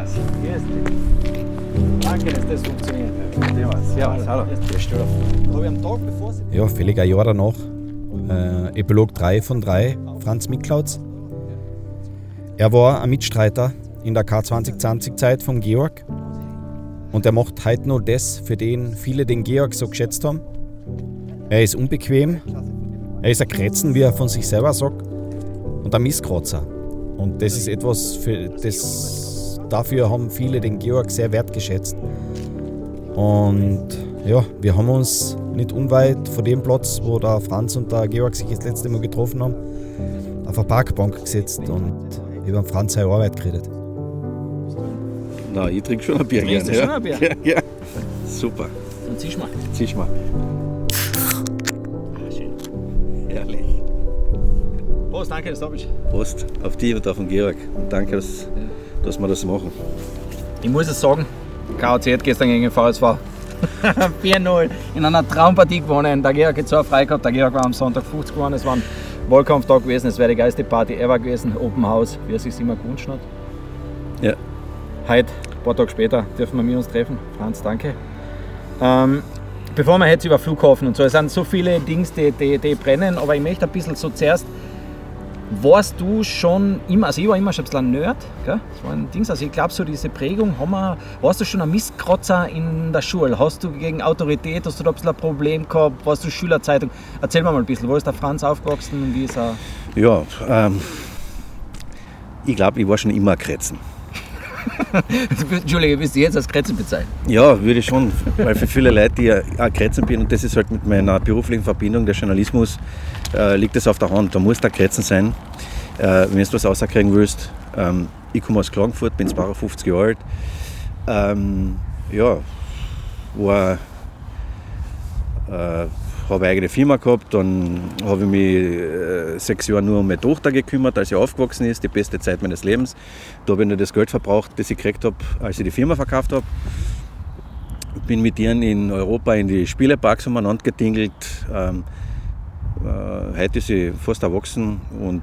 Grüß dich. Danke, dass das funktioniert. Servus. Servus. Hallo. Habe ich am Tag, bevor Sie. Ja, völlig ein Jahr danach. Äh, Epilog 3 von 3, Franz Miklautz. Er war ein Mitstreiter in der K2020-Zeit von Georg. Und er macht heute nur das, für den viele den Georg so geschätzt haben. Er ist unbequem, er ist ein Krätzen, wie er von sich selber sagt, und ein Misskratzer. Und das ist etwas, für das, dafür haben viele den Georg sehr wertgeschätzt. Und ja, wir haben uns nicht unweit von dem Platz, wo der Franz und der Georg sich das letzte Mal getroffen haben, auf eine Parkbank gesetzt und über den Franz seine Arbeit geredet. Na, ich trinke schon ein Bier Trinkst gerne. du ja. schon ein Bier? Ja, ja. Super. Dann ziehst mal. Zieh mal. Ah, schön. Herrlich. Prost, danke, dass du da bist. Prost auf dich und auf den Georg. Und danke, dass, dass wir das machen. Ich muss es sagen, KOC hat gestern gegen den VSV 4-0 in einer Traumpartie gewonnen. Der Georg hat so frei gehabt, der Georg war am Sonntag 50 geworden. Es war ein Wahlkampftag gewesen, es wäre die geilste Party ever gewesen, Open House, wie es sich immer gewünscht hat. Ja. Heute, ein paar Tage später, dürfen wir uns treffen. Franz, danke. Ähm, bevor wir jetzt über Flughafen und so, es sind so viele Dinge, die, die, die brennen, aber ich möchte ein bisschen so zuerst warst du schon immer, also ich war immer schon ein bisschen ein Nerd, gell? das war ein Ding, also ich glaube so diese Prägung, haben wir, warst du schon ein Mistkratzer in der Schule, hast du gegen Autorität, hast du da ein bisschen ein Problem gehabt, warst du Schülerzeitung, erzähl mir mal ein bisschen, wo ist der Franz aufgewachsen und wie ist er, Ja, ähm, ich glaube, ich war schon immer ein Krätzen. Entschuldige, bist du jetzt als Kretze bezeichnet? Ja, würde ich schon, weil für viele Leute, die ja auch Krätzen bin, und das ist halt mit meiner beruflichen Verbindung, der Journalismus, äh, liegt das auf der Hand. Da muss der Krätzen sein, äh, wenn du was rauskriegen willst. Ähm, ich komme aus Klagenfurt, bin 52 Jahre alt. Ähm, ja, war, äh, habe eigene Firma gehabt, dann habe ich mich äh, sechs Jahre nur um meine Tochter gekümmert, als sie aufgewachsen ist, die beste Zeit meines Lebens. Da habe ich nur das Geld verbraucht, das ich gekriegt habe, als ich die Firma verkauft habe. Bin mit ihr in Europa in die Spieleparks umeinander getingelt. Ähm, äh, heute ist sie fast erwachsen und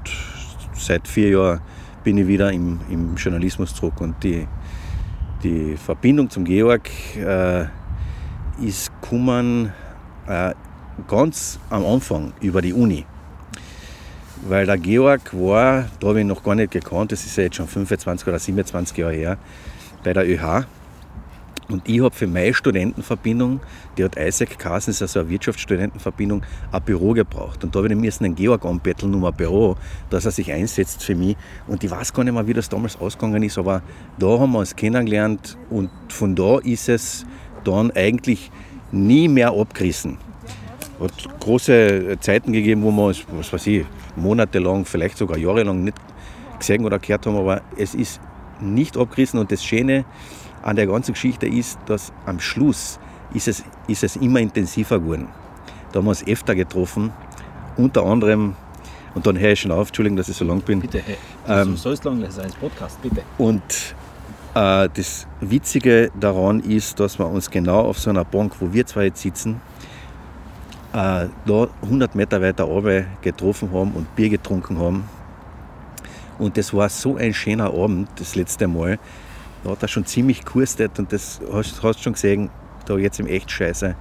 seit vier Jahren bin ich wieder im, im Journalismus zurück. Und die, die Verbindung zum Georg äh, ist gekommen äh, ganz am Anfang über die Uni. Weil der Georg war, da habe ich noch gar nicht gekannt, das ist ja jetzt schon 25 oder 27 Jahre her, bei der ÖH. Und ich habe für meine Studentenverbindung, die hat Isaac Carson, ist also eine Wirtschaftsstudentenverbindung, ein Büro gebraucht. Und da habe ich müssen den Georg anbetteln um ein Büro, dass er sich einsetzt für mich. Und ich weiß gar nicht mehr, wie das damals ausgegangen ist, aber da haben wir uns kennengelernt und von da ist es dann eigentlich nie mehr abgerissen. hat große Zeiten gegeben, wo wir uns, was weiß ich, monatelang, vielleicht sogar jahrelang nicht gesehen oder gehört haben, aber es ist nicht abgerissen und das Schöne an der ganzen Geschichte ist, dass am Schluss ist es, ist es immer intensiver geworden. Da haben wir uns öfter getroffen, unter anderem, und dann höre ich schon auf, Entschuldigung, dass ich so lang bin. Bitte, hey, Ähm, du sollst lang sein Podcast, bitte. Und äh, das Witzige daran ist, dass wir uns genau auf so einer Bank, wo wir zwei jetzt sitzen, äh, da 100 Meter weiter runter getroffen haben und Bier getrunken haben. Und das war so ein schöner Abend, das letzte Mal. Da hat er schon ziemlich kurstet und das hast du schon gesehen, da jetzt im echt scheiße.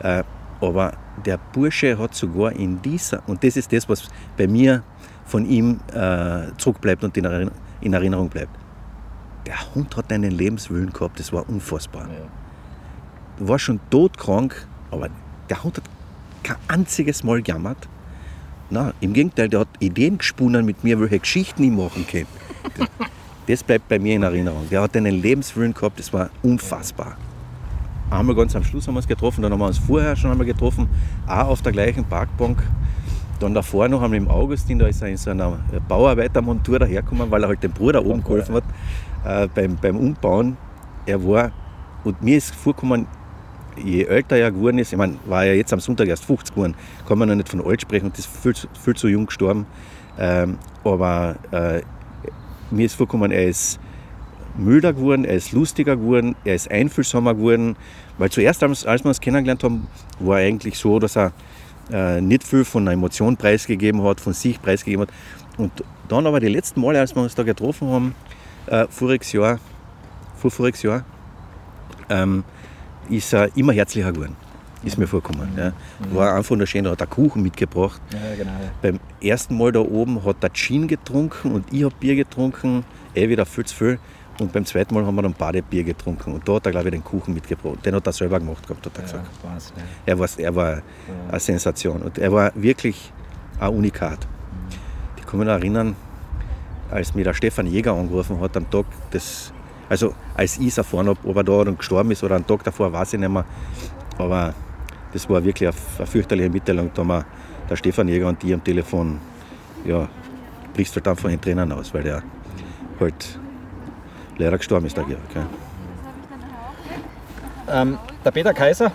Äh, aber der Bursche hat sogar in dieser, und das ist das, was bei mir von ihm äh, zurückbleibt und in Erinnerung, in Erinnerung bleibt. Der Hund hat einen Lebenswillen gehabt, das war unfassbar. War schon todkrank, aber der Hund hat kein einziges Mal gejammert. Na, im Gegenteil, der hat Ideen gesponnen mit mir, welche Geschichten ich machen kann. Das, bleibt bei mir in Erinnerung. Der hat einen Lebenswillen gehabt, das war unfassbar. Einmal ganz am Schluss haben wir uns getroffen, dann haben wir uns vorher schon einmal getroffen, auch auf der gleichen Parkbank. Dann davor noch einmal im Augustin, da ist er in so einer Bauarbeitermontur dahergekommen, weil er halt dem Bruder oben geholfen hat äh, beim, beim Umbauen. Er war, und mir ist vorgekommen, je älter er geworden ist, ich meine, war er jetzt am Sonntag erst 50 geworden, kann man noch nicht von alt sprechen und das ist viel, zu- viel zu jung gestorben. Ähm, aber äh, mir ist vorgekommen, er ist milder geworden, er ist lustiger geworden, er ist einfühlsamer geworden. Weil zuerst, als, als wir uns kennengelernt haben, war er eigentlich so, dass er äh, nicht viel von einer Emotion preisgegeben hat, von sich preisgegeben hat. Und dann aber die letzten Male, als wir uns da getroffen haben, äh, voriges Jahr, vor voriges Jahr, ähm, ist er immer herzlicher geworden. Ist mir vorgekommen. Ja. War einfach nur schön, da hat er Kuchen mitgebracht. Ja, genau. Beim ersten Mal da oben hat er Gin getrunken und ich habe Bier getrunken, eh wieder viel zu viel. Und beim zweiten Mal haben wir dann beide Bier getrunken. Und da hat er, glaube ich, den Kuchen mitgebracht. Den hat er selber gemacht gehabt, hat er Ja, gesagt. Wahnsinn, ja. Er war, er war eine Sensation. Und er war wirklich ein Unikat. Ich kann mich noch erinnern, als mir der Stefan Jäger angerufen hat am Tag des, also als ich es erfahren habe, ob er da dann gestorben ist oder einen Tag davor, weiß ich nicht mehr. Aber das war wirklich eine, eine fürchterliche Mitteilung. Da haben wir, der Stefan Jäger und die am Telefon, ja, brichst halt einfach in Tränen aus, weil der halt leider gestorben ist, der Georg. Ähm, der Peter Kaiser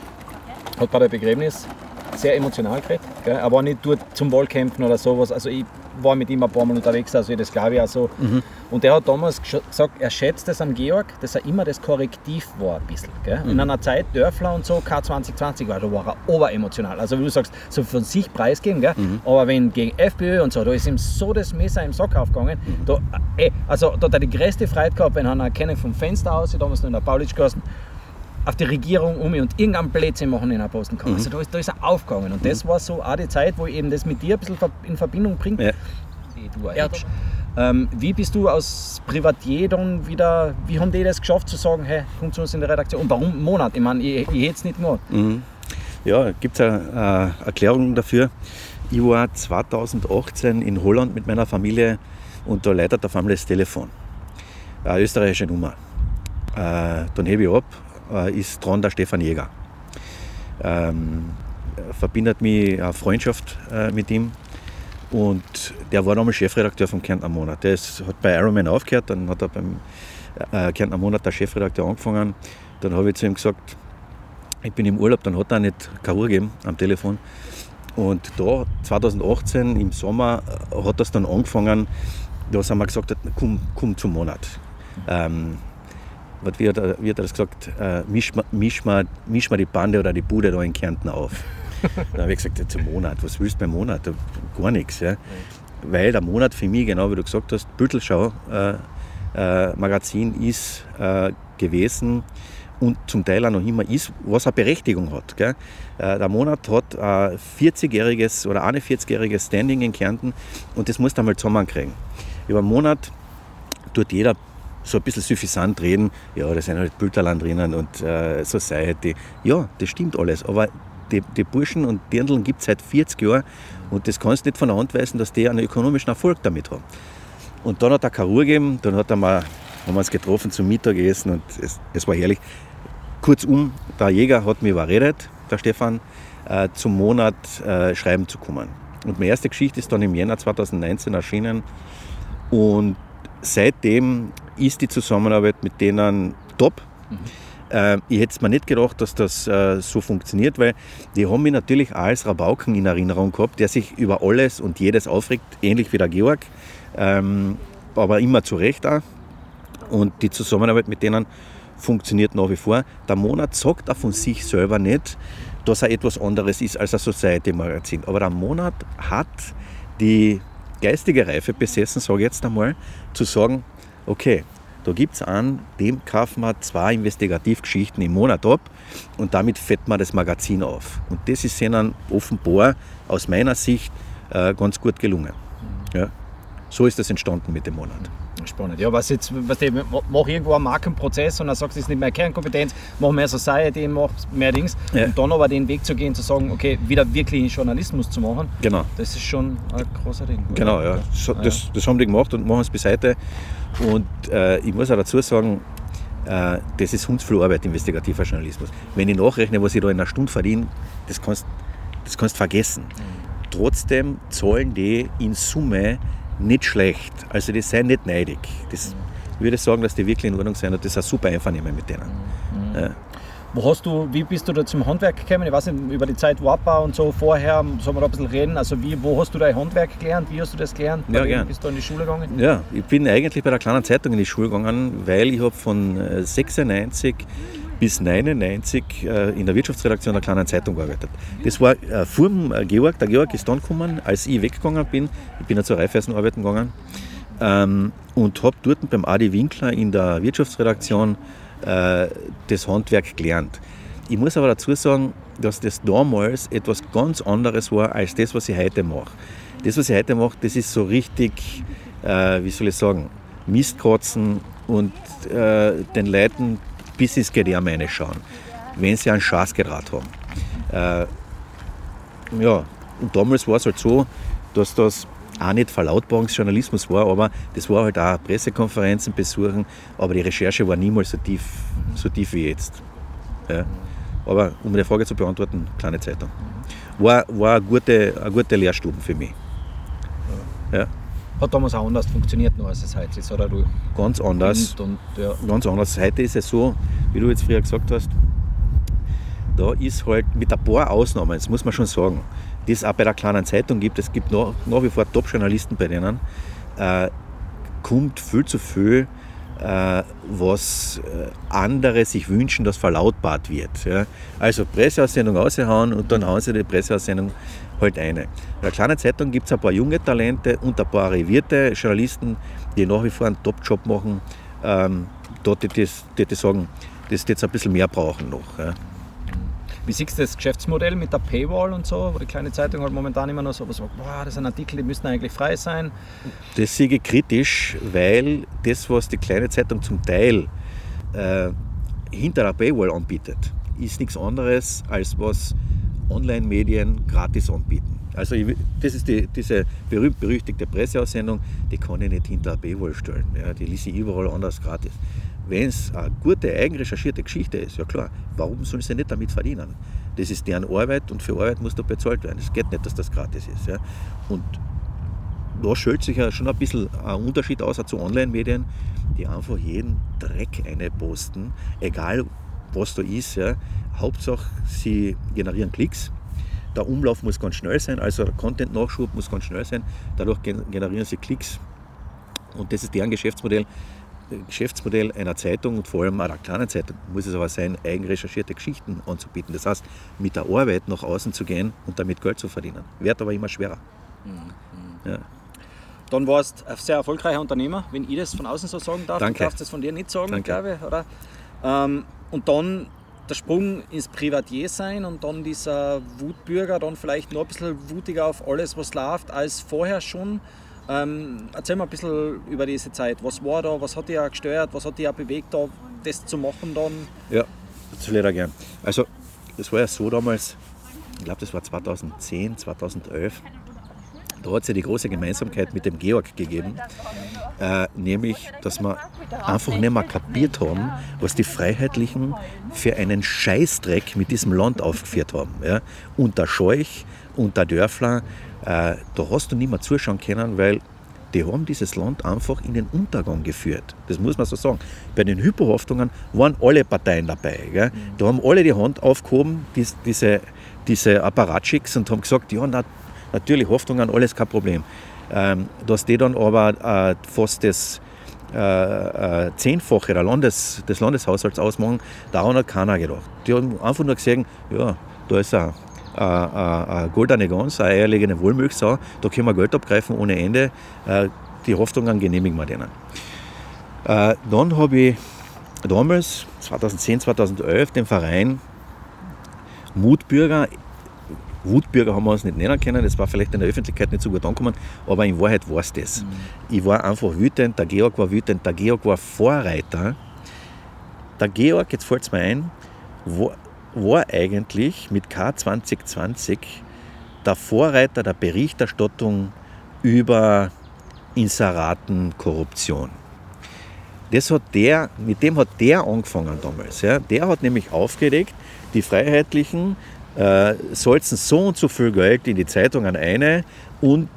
hat bei der Begräbnis sehr emotional geredet. Gell? Er war nicht dort zum Wahlkämpfen oder sowas. Also ich war mit ihm ein paar Mal unterwegs, also das glaube ich auch so. Und er hat damals gesagt, er schätzt es am Georg, dass er immer das Korrektiv war ein bisschen. Gell? In einer Zeit, Dörfler und so, K2020 war, da war er oberemotional. Also wie du sagst, so von sich preisgeben, gell? aber wenn gegen FPÖ und so, da ist ihm so das Messer im Sack aufgegangen. Da, äh, also da hat er die größte Freude gehabt, wenn er erkennen vom Fenster aus, damals noch in der Paulitschgasse, auf die Regierung um und irgendeinen Blödsinn machen in einer Posten kann. Also da ist, da ist er aufgegangen. Und das war so auch die Zeit, wo ich eben das mit dir ein bisschen in Verbindung bringe. Ja. Hey, du Hübsch. ähm, Wie bist du aus Privatier dann wieder, wie haben die das geschafft zu sagen, hey, komm zu uns in die Redaktion? Und warum einen Monat? Ich meine, ich, ich hätte es nicht gemacht. Ja, gibt es eine, eine Erklärung dafür. Ich war 2018 in Holland mit meiner Familie und da leitet auf einmal das Telefon. Eine österreichische Nummer. Äh, dann hebe ich ab, äh, ist dran der Stefan Jäger. Ähm, verbindet mich eine Freundschaft äh, mit ihm und der war damals Chefredakteur vom Kärntner Monat. Der ist, hat bei Ironman aufgehört, dann hat er beim äh, Kärntner Monat der Chefredakteur angefangen. Dann habe ich zu ihm gesagt, ich bin im Urlaub, dann hat er nicht keine gegeben am Telefon. Und da, 2018 im Sommer, äh, hat das dann angefangen, da haben wir gesagt, komm, komm zum Monat. Ähm, was, wie, hat er, wie hat er das gesagt? Äh, misch, ma- misch, mal, misch mal die Bande oder die Bude da in Kärnten auf. dann habe ich gesagt, ja, zum Monat, was willst du beim Monat? Gar nichts. Ja. Weil der Monat für mich, genau wie du gesagt hast, Büttelschau äh, äh, Magazin ist gewesen und zum Teil auch noch immer ist, was eine Berechtigung hat. Gell? Der Monat hat ein 40-jähriges oder eine 40-jähriges Standing in Kärnten und das musst du einmal zusammenkriegen. Über einen Monat tut jeder so ein bisschen suffisant reden, ja, da sind halt Bülterland drinnen und äh, Society. Ja, das stimmt alles, aber die, die Burschen und Dirndln gibt es seit 40 Jahren und das kannst du nicht von der Hand weisen, dass die einen ökonomischen Erfolg damit haben. Und dann hat er Ruhe gegeben, dann hat er mal, haben wir uns getroffen zum Mittagessen und es, es war herrlich. Kurzum, der Jäger hat mich überredet, der Stefan, äh, zum Monat äh, schreiben zu kommen. Und meine erste Geschichte ist dann im Jänner 2019 erschienen und seitdem ist die Zusammenarbeit mit denen top. Äh, ich hätte es mir nicht gedacht, dass das äh, so funktioniert, weil die haben mich natürlich auch als Rabauken in Erinnerung gehabt, der sich über alles und jedes aufregt, ähnlich wie der Georg, ähm, aber immer zu Recht auch. Und die Zusammenarbeit mit denen funktioniert nach wie vor. Der Monat sagt auch von sich selber nicht, dass er etwas anderes ist als ein Society-Magazin. Aber der Monat hat die geistige Reife besessen, sage ich jetzt einmal, zu sagen, okay, da gibt es einen, dem kaufen wir zwei Investigativgeschichten im Monat ab und damit fett man das Magazin auf. Und das ist ihnen offenbar aus meiner Sicht äh, ganz gut gelungen. Ja. So ist das entstanden mit dem Monat. Spannend. Ja, was jetzt, was die, mach irgendwo einen Markenprozess und dann sagst du, das ist nicht mehr Kernkompetenz, mach mehr Society, mach mehr Dings. Ja. Und dann aber den Weg zu gehen, zu sagen, okay, wieder wirklich Journalismus zu machen, Genau. das ist schon ein großer Ding. Genau, ja. Ja. das, das haben die gemacht und machen es bis heute. Und äh, ich muss auch dazu sagen, äh, das ist Hundsflurarbeit, investigativer Journalismus. Wenn ich nachrechne, was ich da in einer Stunde verdiene, das kannst das kannst vergessen. Trotzdem zahlen die in Summe nicht schlecht. Also die sind nicht neidig. Das, ich würde sagen, dass die wirklich in Ordnung sind und das ist ein super Einvernehmen mit denen. Ja. Wo hast du, wie bist du da zum Handwerk gekommen? Ich weiß nicht, über die Zeit Wappau und so vorher, sollen wir da ein bisschen reden? Also wie, wo hast du dein Handwerk gelernt? Wie hast du das gelernt? Bei Ja, gern. Bist du in die Schule gegangen? Ja, ich bin eigentlich bei der kleinen Zeitung in die Schule gegangen, weil ich habe von äh, 96 bis 99 äh, in der Wirtschaftsredaktion der kleinen Zeitung gearbeitet. Das war äh, vor dem äh, Georg. Der Georg ist dann gekommen, als ich weggegangen bin. Ich bin ja zur Raiffeisen arbeiten gegangen. ähm, und habe dort beim Adi Winkler in der Wirtschaftsredaktion äh, das Handwerk gelernt. Ich muss aber dazu sagen, dass das damals etwas ganz anderes war als das, was ich heute mache. Das, was ich heute mache, das ist so richtig, äh, wie soll ich sagen, Mistkratzen und äh, den Leuten bis ins Gedärm reinschauen, wenn sie einen Schaßgerät haben. Äh, ja, und damals war es halt so, dass das auch nicht Verlautbarungsjournalismus war, aber das war halt auch Pressekonferenzen besuchen, aber die Recherche war niemals so tief, so tief wie jetzt. Ja. Aber um die Frage zu beantworten, kleine Zeitung. War, war eine, gute, eine gute Lehrstube für mich. Ja. Hat damals auch anders funktioniert noch als es heute ist, oder du? Ganz anders. Und, ja. Ganz anders. Heute ist es so, wie du jetzt früher gesagt hast, da ist halt mit ein paar Ausnahmen, das muss man schon sagen, die es auch bei der kleinen Zeitung gibt, es gibt nach, nach wie vor Top-Journalisten bei denen, äh, kommt viel zu viel, äh, was äh, andere sich wünschen, dass verlautbart wird. Ja. Also Presseaussendung raushauen und dann hauen sie die Presseaussendung halt eine. In der kleinen Zeitung gibt es ein paar junge Talente und ein paar arrivierte Journalisten, die nach wie vor einen Top-Job machen. Ähm, dort die, die, die sagen, das jetzt ein bisschen mehr brauchen noch. Ja. Wie siehst du das Geschäftsmodell mit der Paywall und so, wo die kleine Zeitung halt momentan immer noch so was sagt, boah, das sind Artikel, die müssen eigentlich frei sein? Das sehe ich kritisch, weil das, was die kleine Zeitung zum Teil äh, hinter der Paywall anbietet, ist nichts anderes, als was Online-Medien gratis anbieten. Also ich, das ist die, diese berühmt-berüchtigte Presseaussendung, die kann ich nicht hinter der Paywall stellen. Ja, die lese ich überall anders gratis. Wenn es eine gute, eigenrecherchierte Geschichte ist, ja klar, warum sollen sie nicht damit verdienen? Das ist deren Arbeit und für Arbeit muss da bezahlt werden. Es geht nicht, dass das gratis ist. Ja. Und da stellt sich ja schon ein bisschen ein Unterschied aus zu Online-Medien, die einfach jeden Dreck posten, egal was da ist. Ja. Hauptsache, sie generieren Klicks. Der Umlauf muss ganz schnell sein, also der Content-Nachschub muss ganz schnell sein. Dadurch generieren sie Klicks. Und das ist deren Geschäftsmodell. Geschäftsmodell einer Zeitung und vor allem einer kleinen Zeitung muss es aber sein, eigenrecherchierte Geschichten anzubieten. Das heißt, mit der Arbeit nach außen zu gehen und damit Geld zu verdienen. Wird aber immer schwerer. Mhm. Ja. Dann warst du ein sehr erfolgreicher Unternehmer, wenn ich das von außen so sagen darf. Danke. Du darfst das von dir nicht sagen, Danke. glaube ich, oder? Ähm, und dann der Sprung ins Privatier sein und dann dieser Wutbürger, dann vielleicht noch ein bisschen wutiger auf alles, was läuft, als vorher schon. Ähm, erzähl mal ein bisschen über diese Zeit. Was war da, was hat dich gestört, was hat dich bewegt, da, das zu machen dann? Ja, will ich da gern. Also, das war ja so damals, ich glaube, das war 2010, 2011. Da hat es ja die große Gemeinsamkeit mit dem Georg gegeben, äh, nämlich, dass wir einfach nicht mehr kapiert haben, was die Freiheitlichen für einen Scheißdreck mit diesem Land aufgeführt haben. Ja? Unter Scheuch, unter Dörfler, äh, da hast du nicht mehr zuschauen können, weil die haben dieses Land einfach in den Untergang geführt. Das muss man so sagen. Bei den Hyperhaftungen waren alle Parteien dabei. Gell? Da haben alle die Hand aufgehoben, dies, diese, diese Apparatschicks, und haben gesagt, ja, na, natürlich, Haftungen, alles kein Problem. Ähm, dass die dann aber äh, fast das äh, äh, Zehnfache der Landes, des Landeshaushalts ausmachen, daran hat keiner gedacht. Die haben einfach nur gesehen, ja, da ist ein eine goldene Gans, eine eierlegende Wollmilchsau, da können wir Geld abgreifen ohne Ende. Äh, die Hoffnungen genehmigen wir denen. Äh, dann habe ich damals, 2010, 2011, den Verein Mutbürger, Wutbürger haben wir uns nicht nennen können, das war vielleicht in der Öffentlichkeit nicht so gut angekommen, aber in Wahrheit war es das. Mhm. Ich war einfach wütend, der Georg war wütend, der Georg war Vorreiter. Der Georg, jetzt fällt es mir ein, war, war eigentlich mit K2020 der Vorreiter der Berichterstattung über Inseratenkorruption. Das hat der, mit dem hat der angefangen damals. Ja. Der hat nämlich aufgeregt, die Freiheitlichen äh, sollten so und so viel Geld in die Zeitungen eine und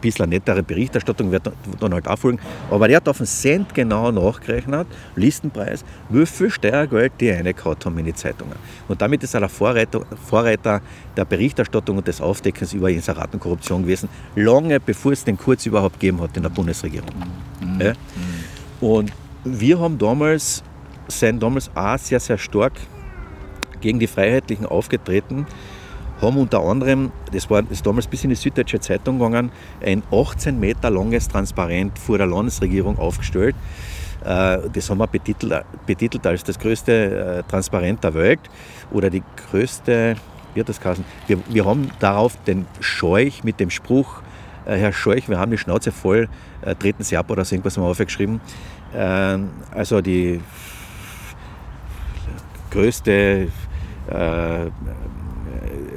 bisschen eine nettere Berichterstattung wird dann halt auffolgen. Aber der hat auf den Cent genau nachgerechnet, Listenpreis, wie viel Steuergeld die reingehauen haben in die Zeitungen. Und damit ist er der Vorreiter, Vorreiter der Berichterstattung und des Aufdeckens über Inseratenkorruption gewesen, lange bevor es den Kurz überhaupt gegeben hat in der Bundesregierung. Mhm. Ja? Und wir haben damals, sind damals auch sehr, sehr stark gegen die Freiheitlichen aufgetreten, haben unter anderem, das war das damals bis in die Süddeutsche Zeitung gegangen, ein 18 Meter langes Transparent vor der Landesregierung aufgestellt. Äh, das haben wir betitelt, betitelt als das größte äh, Transparent der Welt oder die größte, wie hat das geheißen? Wir, wir haben darauf den Scheuch mit dem Spruch, äh, Herr Scheuch, wir haben die Schnauze voll, treten Sie ab oder so irgendwas haben wir aufgeschrieben. Also die größte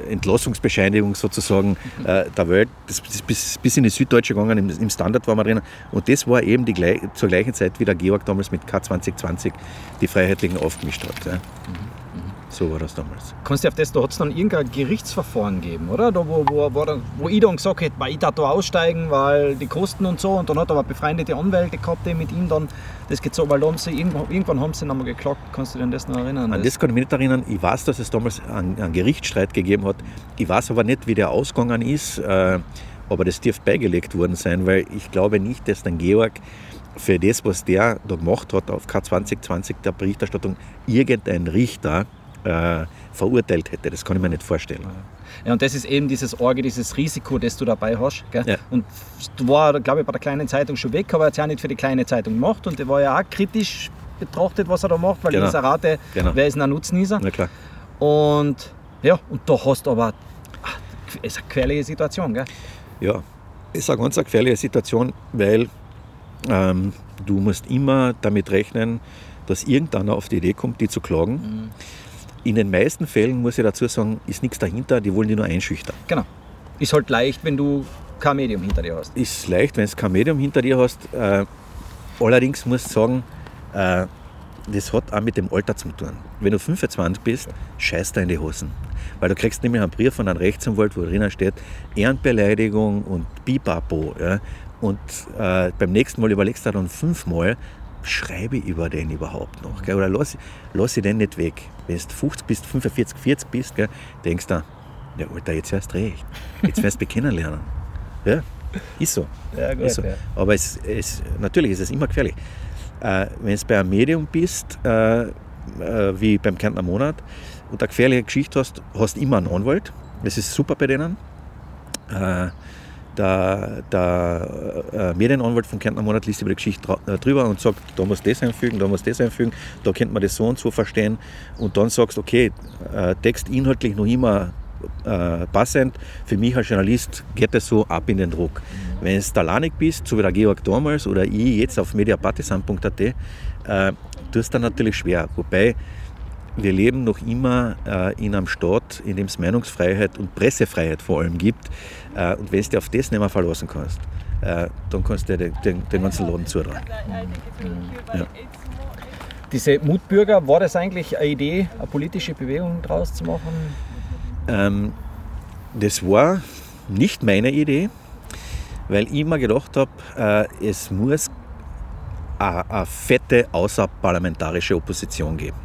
Entlassungsbescheinigung sozusagen äh, der Welt. Das ist bis, bis in die Süddeutsche gegangen, im, im Standard waren wir drin. Und das war eben die, zur gleichen Zeit, wie der Georg damals mit K2020 die Freiheitlichen aufgemischt hat. Ja. Mhm. So war das damals. Kannst du auf das, da hat es dann irgendein Gerichtsverfahren gegeben, oder? Da, wo, wo, wo, wo ich dann gesagt hätte, ich darf da aussteigen, weil die Kosten und so. Und dann hat er aber befreundete Anwälte gehabt, die mit ihm dann das gezogen, weil haben sie, irgendwann, irgendwann haben sie ihn einmal geklagt. Kannst du dich an das noch erinnern? An das kann ich mich nicht erinnern. Ich weiß, dass es damals einen, einen Gerichtsstreit gegeben hat. Ich weiß aber nicht, wie der ausgegangen ist. Äh, aber das dürfte beigelegt worden sein, weil ich glaube nicht, dass dann Georg für das, was der da gemacht hat auf K2020 der Berichterstattung, irgendein Richter äh, verurteilt hätte. Das kann ich mir nicht vorstellen. Ja, und das ist eben dieses Orge, dieses Risiko, das du dabei hast. Ja. Und du war, glaube ich, bei der kleinen Zeitung schon weg, aber er hat es ja nicht für die kleine Zeitung gemacht und er war ja auch kritisch betrachtet, was er da macht, weil genau. dieser Rate, genau. wer ist ein Nutznießer? Na klar. Und ja, und da hast du aber, ach, ist eine gefährliche Situation, gell? Ja, ist eine ganz gefährliche Situation, weil ähm, du musst immer damit rechnen, dass irgendeiner auf die Idee kommt, die zu klagen. Mhm. In den meisten Fällen, muss ich dazu sagen, ist nichts dahinter, die wollen die nur einschüchtern. Genau. Ist halt leicht, wenn du kein Medium hinter dir hast. Ist leicht, wenn du kein Medium hinter dir hast. Äh, allerdings muss ich sagen, äh, das hat auch mit dem Alter zu tun. Wenn du 25 bist, scheißt du in die Hosen. Weil du kriegst nämlich einen Brief von einem Rechtsanwalt, wo drinnen steht, Ehrenbeleidigung und Bipapo. Ja? Und äh, beim nächsten Mal überlegst du dann fünfmal, schreibe ich über den überhaupt noch? Gell? Oder lass, lass ich den nicht weg? Wenn du 50 bist, 45, 40 bist, gell, denkst du, ja Alter, jetzt erst recht. Jetzt wirst du mich kennenlernen. Ja, ist so. Ja, gut, ist so. Ja. Aber es, es, natürlich ist es immer gefährlich. Äh, wenn du bei einem Medium bist, äh, äh, wie beim Kärntner Monat, und eine gefährliche Geschichte hast, hast du immer einen Anwalt. Das ist super bei denen. Äh, der, der äh, Medienanwalt vom Kärntner Monat liest über die Geschichte äh, drüber und sagt, da muss das einfügen, da muss das einfügen, da könnte man das so und so verstehen. Und dann sagst du, okay, äh, Text inhaltlich noch immer äh, passend. Für mich als Journalist geht das so ab in den Druck. Wenn du alleine bist, so wie der Georg damals oder ich jetzt auf mediapartisan.at, äh, tust dann natürlich schwer. Wobei wir leben noch immer äh, in einem Staat, in dem es Meinungsfreiheit und Pressefreiheit vor allem gibt. Äh, und wenn du dich auf das nicht mehr verlassen kannst, äh, dann kannst du den, den, den ganzen Laden zutragen. Ja. Diese Mutbürger, war das eigentlich eine Idee, eine politische Bewegung daraus zu machen? Ähm, das war nicht meine Idee, weil ich immer gedacht habe, äh, es muss eine, eine fette außerparlamentarische Opposition geben.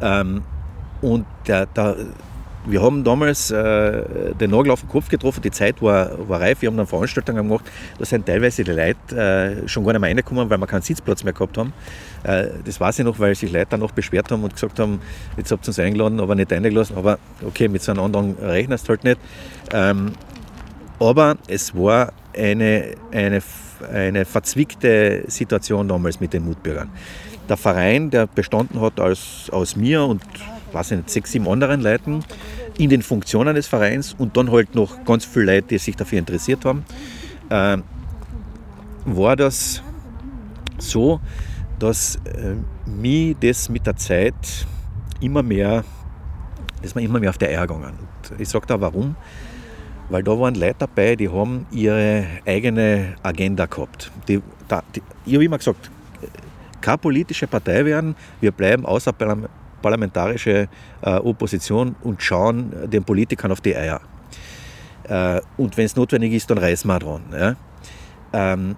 Ähm, und der, der, wir haben damals äh, den Nagel auf den Kopf getroffen, die Zeit war, war reif, wir haben dann Veranstaltungen gemacht, da sind teilweise die Leute äh, schon gar nicht mehr reingekommen, weil wir keinen Sitzplatz mehr gehabt haben. Äh, das weiß ich noch, weil sich Leute dann noch beschwert haben und gesagt haben, jetzt habt ihr uns eingeladen, aber nicht eingelassen, aber okay, mit so einem anderen rechnest halt nicht. Ähm, aber es war eine, eine, eine verzwickte Situation damals mit den Mutbürgern der Verein, der bestanden hat aus, aus mir und weiß nicht, sechs, sieben anderen Leuten in den Funktionen des Vereins und dann halt noch ganz viele Leute, die sich dafür interessiert haben, äh, war das so, dass äh, mich das mit der Zeit immer mehr, dass man immer mehr auf der Eier gegangen. Und ich sage da warum, weil da waren Leute dabei, die haben ihre eigene Agenda gehabt. Die, da, die, ich habe immer gesagt, keine politische Partei werden. Wir bleiben außerparlamentarische äh, Opposition und schauen den Politikern auf die Eier. Äh, und wenn es notwendig ist, dann reißen wir dran. Ja. Ähm,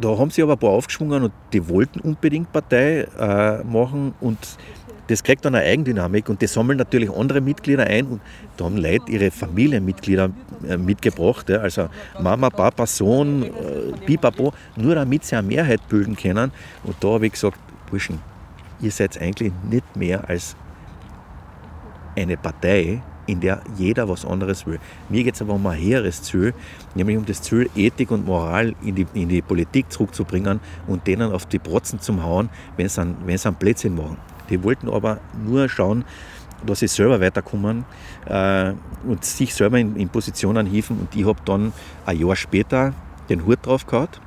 da haben sie aber ein paar aufgeschwungen und die wollten unbedingt Partei äh, machen und das kriegt dann eine Eigendynamik und die sammeln natürlich andere Mitglieder ein und da haben Leute ihre Familienmitglieder äh, mitgebracht, ja, also Mama, Papa, Sohn, äh, Pipapo, nur damit sie eine Mehrheit bilden können. Und da habe ich gesagt, Burschen, ihr seid eigentlich nicht mehr als eine Partei in der jeder was anderes will. Mir geht es aber um ein höheres Ziel, nämlich um das Ziel, Ethik und Moral in die, in die Politik zurückzubringen und denen auf die Protzen zu hauen, wenn sie einen Blödsinn machen. Die wollten aber nur schauen, dass sie selber weiterkommen äh, und sich selber in, in Positionen hieven. Und ich habe dann ein Jahr später den Hut drauf gehabt.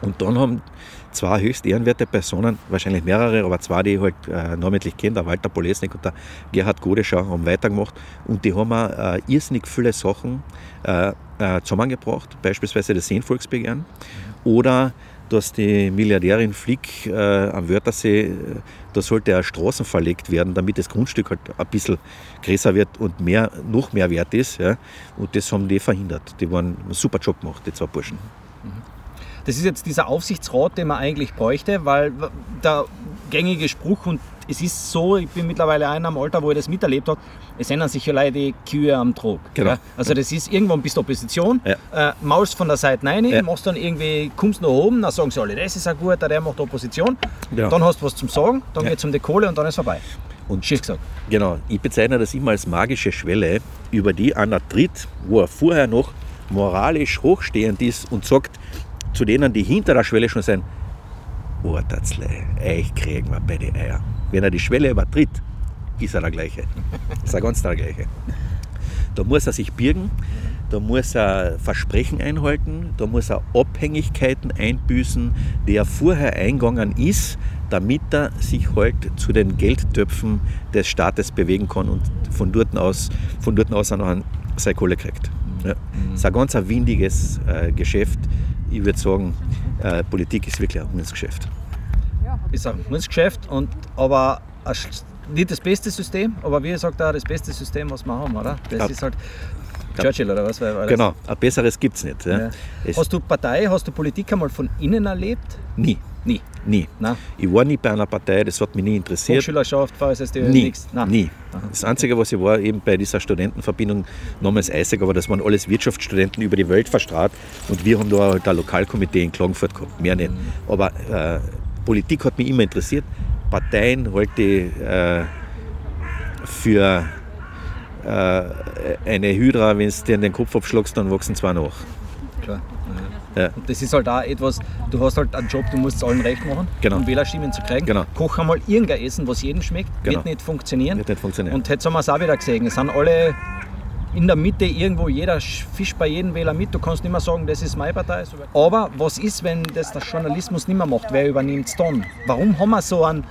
Und dann haben zwei höchst ehrenwerte Personen, wahrscheinlich mehrere, aber zwei, die ich halt äh, namentlich kenne, der Walter Polesnik und der Gerhard Godescher, haben weitergemacht. Und die haben auch äh, irrsinnig viele Sachen äh, äh zusammengebracht, beispielsweise das Seenvolksbegehren oder dass die Milliardärin Flick äh, am Wörthersee, äh, da sollte eine Straßen verlegt werden, damit das Grundstück halt ein bisschen größer wird und mehr, noch mehr wert ist. Ja. Und das haben die verhindert. Die waren einen super Job gemacht, die zwei Burschen. Das ist jetzt dieser Aufsichtsrat, den man eigentlich bräuchte, weil der gängige Spruch, und es ist so, ich bin mittlerweile einer am Alter, wo ich das miterlebt habe, es ändern sich ja leider die Kühe am Trog. Genau. Ja? Also das ist, irgendwann bist du Opposition, ja. äh, maulst von der Seite rein, ja. machst dann irgendwie, kommst nach oben, dann sagen sie alle, das ist ein guter, der macht Opposition. Genau. Dann hast du was zum Sagen, dann ja. geht es um die Kohle und dann ist vorbei. Und Schiff gesagt. Genau, ich bezeichne das immer als magische Schwelle, über die einer tritt, wo er vorher noch moralisch hochstehend ist und sagt, zu denen, die hinter der Schwelle schon sind, Urterzle, euch kriegen wir bei die Eier. Wenn er die Schwelle übertritt, ist er der gleiche. Ist er ganz der gleiche. Da muss er sich birgen, da muss er Versprechen einhalten, da muss er Abhängigkeiten einbüßen, die er vorher eingegangen ist, damit er sich halt zu den Geldtöpfen des Staates bewegen kann und von dort aus, von dort aus auch noch seine Kohle kriegt. Ja. Das ist ein ganz windiges äh, Geschäft. Ich würde sagen, äh, Politik ist wirklich ein Hundsgeschäft. Ist ein Hundsgeschäft, und, aber nicht das beste System, aber wie gesagt, auch das beste System, was wir haben, oder? Das ja. ist halt Churchill oder was? War genau, ein besseres gibt es nicht. Ja. Hast du Partei, hast du Politik einmal von innen erlebt? Nie. Nie. Nie. Nein. Ich war nie bei einer Partei, das hat mich nie interessiert. Hochschülerschaft, VSSD, nie. nichts? Nie. Aha. Das Einzige, was ich war, eben bei dieser Studentenverbindung namens Eisig, aber das waren alles Wirtschaftsstudenten über die Welt verstrahlt und wir haben da halt ein Lokalkomitee in Klagenfurt gehabt, mehr nicht. Mhm. Aber äh, Politik hat mich immer interessiert. Parteien halte ich äh, für äh, eine Hydra, wenn du dir in den Kopf abschlagst, dann wachsen zwei nach. Klar. Ja. Das ist halt auch etwas, du hast halt einen Job, du musst es allen recht machen, genau. um Wählerstimmen zu kriegen. Genau. Koch einmal irgendein Essen, was jedem schmeckt, genau. wird nicht funktionieren. Wird nicht funktionieren. Und jetzt haben wir es auch wieder gesehen. Es sind alle in der Mitte irgendwo, jeder fischt bei jedem Wähler mit. Du kannst nicht mehr sagen, das ist meine Partei. Aber was ist, wenn das der Journalismus nicht mehr macht? Wer übernimmt es dann? Warum haben wir so einen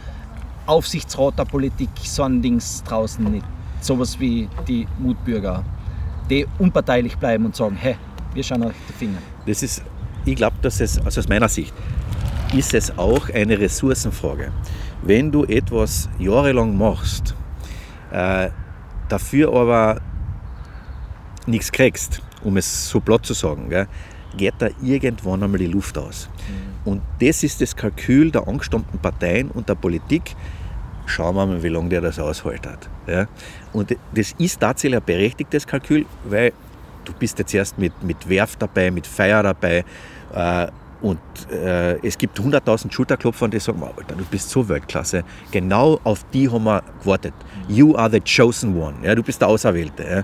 Aufsichtsrat der Politik, so ein Dings draußen nicht? Sowas wie die Mutbürger, die unparteilich bleiben und sagen, hey, wir schauen euch die Finger. Das ist, ich glaube, dass es, also aus meiner Sicht, ist es auch eine Ressourcenfrage. Wenn du etwas jahrelang machst, äh, dafür aber nichts kriegst, um es so platt zu sagen, gell, geht da irgendwann einmal die Luft aus. Mhm. Und das ist das Kalkül der angestammten Parteien und der Politik. Schauen wir mal, wie lange der das aushaltet. Ja. Und das ist tatsächlich ein berechtigtes Kalkül, weil du bist jetzt erst mit, mit Werf dabei, mit Feier dabei. Äh, und äh, es gibt 100.000 Schulterklopfer, die sagen, Alter, du bist so Weltklasse. Genau auf die haben wir gewartet. You are the chosen one. Ja, du bist der Auserwählte. Ja.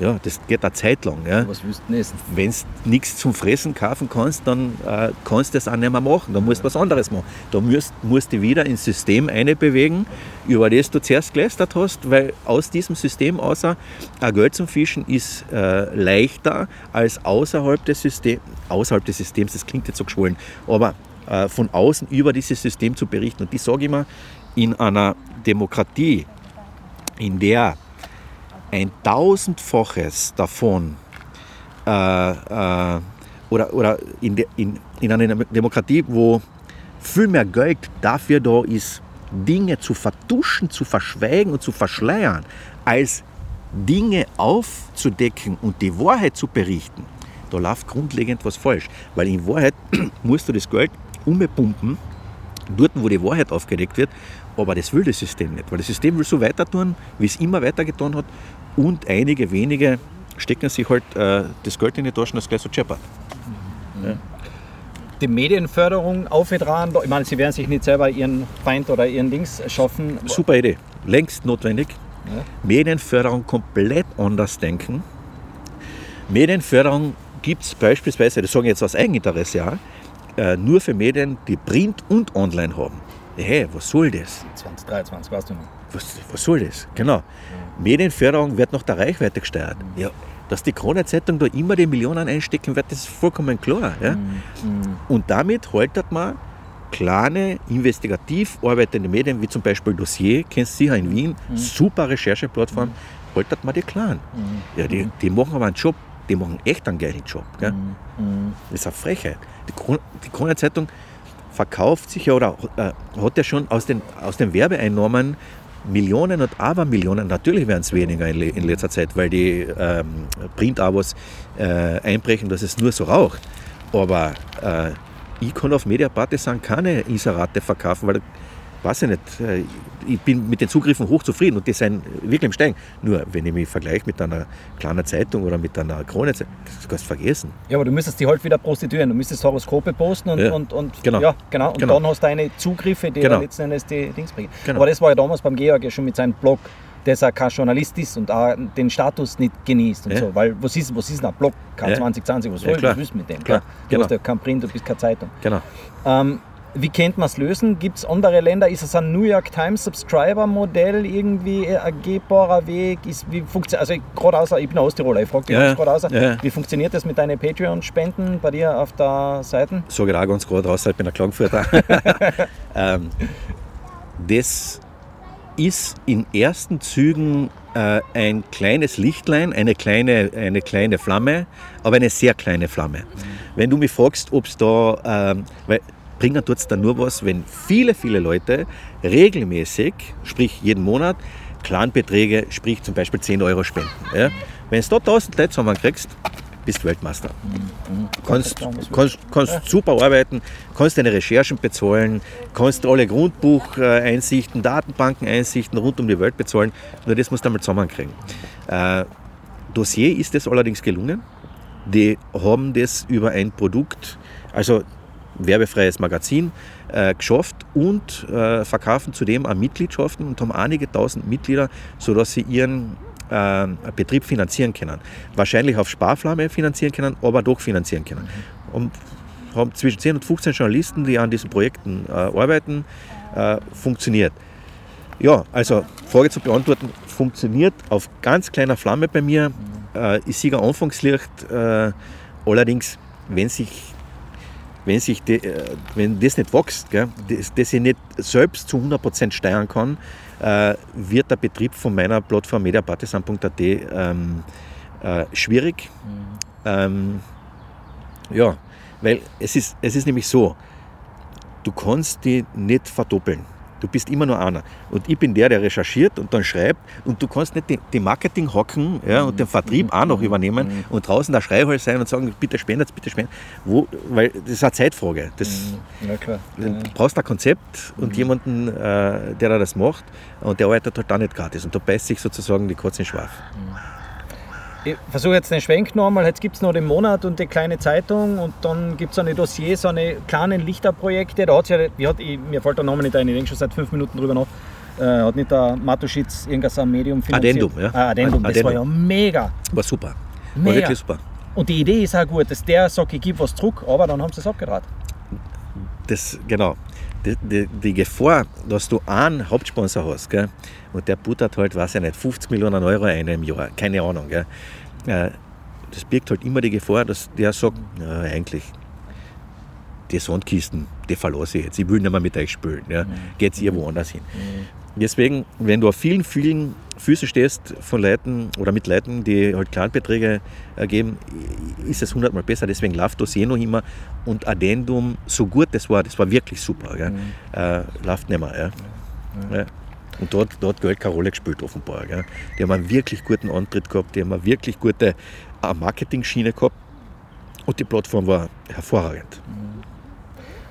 Ja, das geht eine Zeit lang. Ja. Was willst du essen? Wenn du nichts zum Fressen kaufen kannst, dann äh, kannst du das auch nicht mehr machen. Dann musst du was anderes machen. Da musst, musst du wieder ins System einbewegen, über das du zuerst gelästert hast, weil aus diesem System außer ein Geld zum Fischen ist äh, leichter als außerhalb des, System, außerhalb des Systems. Das klingt jetzt so geschwollen, aber äh, von außen über dieses System zu berichten. Und die sage ich mal, in einer Demokratie, in der ein tausendfaches davon äh, äh, oder, oder in, de, in, in einer Demokratie, wo viel mehr Geld dafür da ist, Dinge zu vertuschen, zu verschweigen und zu verschleiern, als Dinge aufzudecken und die Wahrheit zu berichten, da läuft grundlegend was falsch. Weil in Wahrheit musst du das Geld umpumpen, dort, wo die Wahrheit aufgedeckt wird, aber das will das System nicht, weil das System will so weiter tun, wie es immer weiter getan hat und einige wenige stecken sich halt äh, das Geld in die Taschen, das gleich so scheppert. Mhm. Ja. Die Medienförderung aufgetragen, ich meine, sie werden sich nicht selber ihren Feind oder ihren Dings schaffen. Super Idee, längst notwendig. Ja. Medienförderung komplett anders denken. Medienförderung gibt es beispielsweise, das sage ich jetzt aus Eigeninteresse, ja, äh, nur für Medien, die Print und Online haben. Hey, was soll das? 2023, weißt du noch. Was, was soll das? Genau. Medienförderung wird nach der Reichweite gesteuert. Ja, dass die Krone-Zeitung da immer die Millionen einstecken wird, das ist vollkommen klar. Ja? Und damit haltet man kleine, investigativ arbeitende Medien, wie zum Beispiel Dossier, kennst du sicher in Wien, super Rechercheplattform, haltet man die klein. Ja, die, die machen aber einen Job, die machen echt einen geilen Job. Gell? Das ist eine Frechheit. Die Krone-Zeitung verkauft sich ja oder äh, hat ja schon aus den, aus den Werbeeinnahmen Millionen und Abermillionen, natürlich werden es weniger in, in letzter Zeit, weil die ähm, Print-Abos äh, einbrechen, dass es nur so raucht. Aber äh, ich kann auf Mediapartisan keine Inserate verkaufen, weil, weiß ich nicht, äh, ich bin mit den Zugriffen hochzufrieden und die sind wirklich im Steigen. Nur, wenn ich mich vergleiche mit einer kleinen Zeitung oder mit einer Krone, das kannst du vergessen. Ja, aber du müsstest die halt wieder prostituieren. Du müsstest Horoskope posten und, Ja. und, und Genau. ja, genau. Und Genau. dann hast du deine Zugriffe, die Genau. dann letzten Endes die Dings bringen. Genau. Aber das war ja damals beim Georg ja schon mit seinem Blog, dass er kein Journalist ist und auch den Status nicht genießt und Ja. so. Weil was ist, was ist denn ein Blog? Kein Ja. 2020, was Ja, soll klar. du mit dem? Klar. Du Genau. hast ja kein Print, du bist keine Zeitung. Genau. Ähm, wie könnte man es lösen? Gibt es andere Länder? Ist es ein New York Times Subscriber-Modell irgendwie ein gehbarer Weg? Ist, wie funktioniert, also gerade außer, ich bin ein Osttiroler, ich frage dich Ja, gerade außer, ja, wie funktioniert das mit deinen Patreon-Spenden bei dir auf der Seite? sage ich auch ganz gerade raus, ich bin ein Klagenfurter. ähm, das ist in ersten Zügen äh, ein kleines Lichtlein, eine kleine, eine kleine Flamme, aber eine sehr kleine Flamme. Wenn du mich fragst, ob es da, ähm, weil bringen tut es dann nur was, wenn viele, viele Leute regelmäßig, sprich jeden Monat, Clanbeträge, sprich zum Beispiel 10 Euro spenden. Ja? Wenn du da 1000 Leute zusammenkriegst, bist du Weltmeister. Kannst, kannst, kannst super arbeiten, kannst deine Recherchen bezahlen, kannst alle Grundbucheinsichten, Datenbankeneinsichten rund um die Welt bezahlen. Nur das musst du einmal zusammenkriegen. Äh, Dossier ist es allerdings gelungen. Die haben das über ein Produkt, also werbefreies Magazin, äh, geschafft und äh, verkaufen zudem auch Mitgliedschaften und haben einige tausend Mitglieder, sodass sie ihren äh, Betrieb finanzieren können. Wahrscheinlich auf Sparflamme finanzieren können, aber doch finanzieren können. Und haben zwischen 10 und 15 Journalisten, die an diesen Projekten äh, arbeiten, äh, funktioniert. Ja, also Frage zu beantworten, funktioniert auf ganz kleiner Flamme bei mir. Äh, ich sehe ein Anfangslicht. Äh, allerdings, wenn sich, wenn, sich die, äh, wenn das nicht wächst, gell, das, das ich nicht selbst zu 100% steuern kann, äh, wird der Betrieb von meiner Plattform mediapartisan.at ähm, äh, schwierig. Ähm, ja, weil es ist, es ist nämlich so, du kannst die nicht verdoppeln. Du bist immer nur einer. Und ich bin der, der recherchiert und dann schreibt. Und du kannst nicht die, die Marketing hocken ja, und den Vertrieb auch noch übernehmen und draußen der Schreihall sein und sagen, bitte spendet, bitte spendet. Wo, weil das ist eine Zeitfrage. Das, Ja, klar. Du brauchst ein Konzept und jemanden, äh, der da das macht. Und der arbeitet halt auch nicht gratis. Und da beißt sich sozusagen die Katze in den Schwarf. Ich versuche jetzt den Schwenk nochmal. Jetzt gibt es noch den Monat und die kleine Zeitung und dann gibt es so eine Dossier, so eine kleinen Lichterprojekte. Da hat's ja, wie hat, ich, mir fällt der Name nicht ein, ich denke schon seit fünf Minuten drüber nach. Äh, hat nicht der Matuschitz irgendein so ein Medium finanziert? Addendum, ja. Ah, Addendum, das Addendum. war ja mega. War super. War Mega. wirklich super. Und die Idee ist auch gut, dass der sagt, ich gebe was zurück, aber dann haben sie es abgedraht. das, genau, die, die, die Gefahr, dass du einen Hauptsponsor hast gell, und der buttert halt, weiß ich nicht, 50 Millionen Euro ein im Jahr, keine Ahnung. Gell, äh, das birgt halt immer die Gefahr, dass der sagt, ja, eigentlich, die Sandkisten, die verlasse ich jetzt, ich will nicht mehr mit euch spielen, ja, geht ihr woanders hin. Deswegen, wenn du auf vielen, vielen Füßen stehst von Leuten oder mit Leuten, die halt Kleinbeträge äh, geben, ist es hundertmal besser. Deswegen läuft das eh noch immer. Und Addendum, so gut das war, das war wirklich super. Gell? Äh, läuft nicht mehr. Ja? Ja. Und dort, dort Geld keine Rolle gespielt, offenbar. Gell? Die haben einen wirklich guten Antritt gehabt, die haben eine wirklich gute äh, Marketing-Schiene gehabt. Und die Plattform war hervorragend.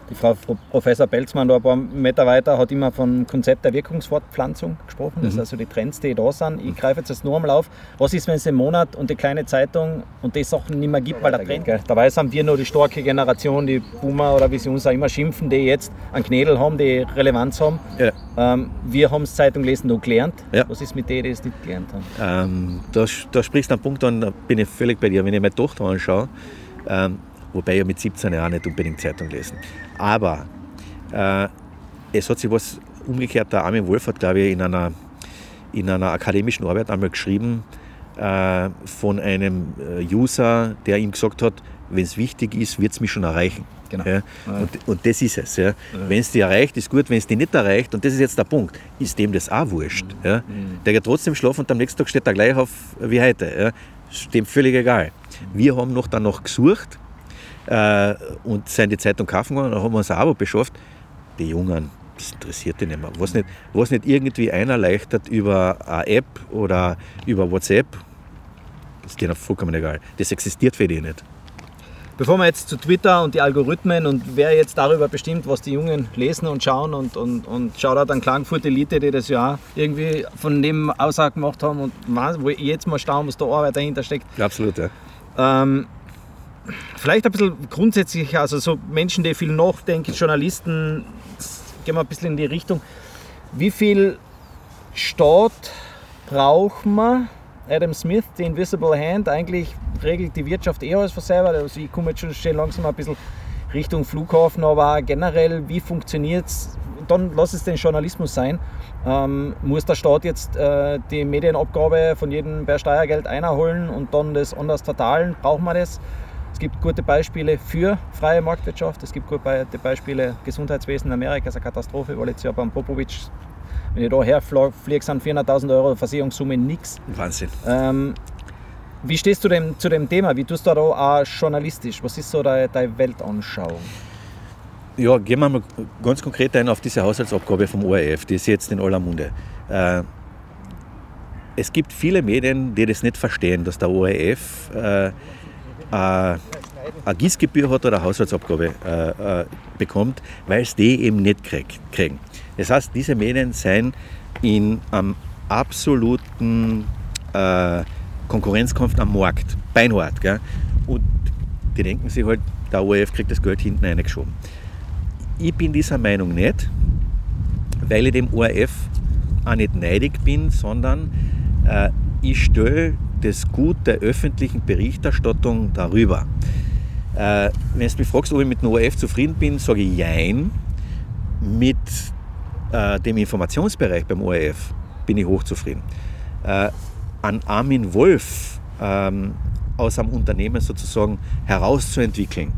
Die Frau Professor Belzmann, da ein paar Meter weiter, hat immer vom Konzept der Wirkungsfortpflanzung gesprochen. Das sind also die Trends, die da sind. Ich greife jetzt das nur einmal auf. Was ist, wenn es den Monat und die kleine Zeitung und die Sachen nicht mehr gibt, weil der Trend geht? Dabei sind wir nur die starke Generation, die Boomer oder wie sie uns auch immer schimpfen, die jetzt einen Knädel haben, die Relevanz haben. Ja. Ähm, wir haben es Zeitung lesen noch gelernt. Ja. Was ist mit denen, die es nicht gelernt haben? Ähm, da, da sprichst du einen Punkt an, da bin ich völlig bei dir. Wenn ich meine Tochter anschaue, ähm, wobei ja mit 17 Jahren nicht unbedingt Zeitung lesen. Aber äh, es hat sich was umgekehrt, der Armin Wolf hat, glaube ich, in einer, in einer akademischen Arbeit einmal geschrieben äh, von einem äh, User, der ihm gesagt hat, wenn es wichtig ist, wird es mich schon erreichen. Genau. Ja? Und, und das ist es. Ja? Wenn es die erreicht, ist gut. Wenn es die nicht erreicht, und das ist jetzt der Punkt, ist dem das auch wurscht. Ja? Der geht trotzdem schlafen und am nächsten Tag steht er gleich auf wie heute. Ja? Ist dem völlig egal. Wir haben noch dann noch gesucht äh, und sind die Zeitung kaufen gegangen, dann haben wir uns ein Abo beschafft. Die Jungen, das interessiert die nicht mehr. Was nicht, was nicht irgendwie einer erleichtert über eine App oder über WhatsApp, das ist denen vollkommen egal. Das existiert für die nicht. Bevor wir jetzt zu Twitter und die Algorithmen und wer jetzt darüber bestimmt, was die Jungen lesen und schauen und, und, und schaut auch an Klagenfurt Elite, die das ja irgendwie von dem Aussagen gemacht haben und wo ich jetzt mal staune, was da Arbeit dahinter steckt. Absolut, ja. Ähm, vielleicht ein bisschen grundsätzlich, also so Menschen, die viel nachdenken, Journalisten, gehen wir ein bisschen in die Richtung. Wie viel Staat braucht man? Adam Smith, die Invisible Hand, eigentlich regelt die Wirtschaft eher als von selber. Also ich komme jetzt schon schon langsam ein bisschen Richtung Flughafen, aber generell, wie funktioniert es? Dann lass es den Journalismus sein. Ähm, muss der Staat jetzt äh, die Medienabgabe von jedem per Steuergeld einholen und dann das anders verteilen? Braucht man das? Es gibt gute Beispiele für freie Marktwirtschaft. Es gibt gute Beispiele, Gesundheitswesen in Amerika ist eine Katastrophe, weil jetzt ja beim Popovic, wenn ich da herfliege, sind 400.000 Euro Versicherungssumme nichts. Wahnsinn. Ähm, wie stehst du dem, zu dem Thema? Wie tust du da auch journalistisch? Was ist so deine, deine Weltanschauung? Ja, gehen wir mal ganz konkret ein auf diese Haushaltsabgabe vom ORF, die ist jetzt in aller Munde. Äh, es gibt viele Medien, die das nicht verstehen, dass der ORF äh, eine Gießgebühr hat oder eine Haushaltsabgabe äh, äh, bekommt, weil es die eben nicht krieg, kriegen. Das heißt, diese Medien sind in einem absoluten äh, Konkurrenzkampf am Markt, beinhart. Gell? Und die denken sich halt, der ORF kriegt das Geld hinten reingeschoben. Ich bin dieser Meinung nicht, weil ich dem ORF auch nicht neidig bin, sondern äh, ich stelle das Gut der öffentlichen Berichterstattung darüber. Äh, wenn du mich fragst, ob ich mit dem ORF zufrieden bin, sage ich Jein. Mit äh, dem Informationsbereich beim ORF bin ich hochzufrieden. Äh, an Armin Wolf ähm, aus einem Unternehmen sozusagen herauszuentwickeln,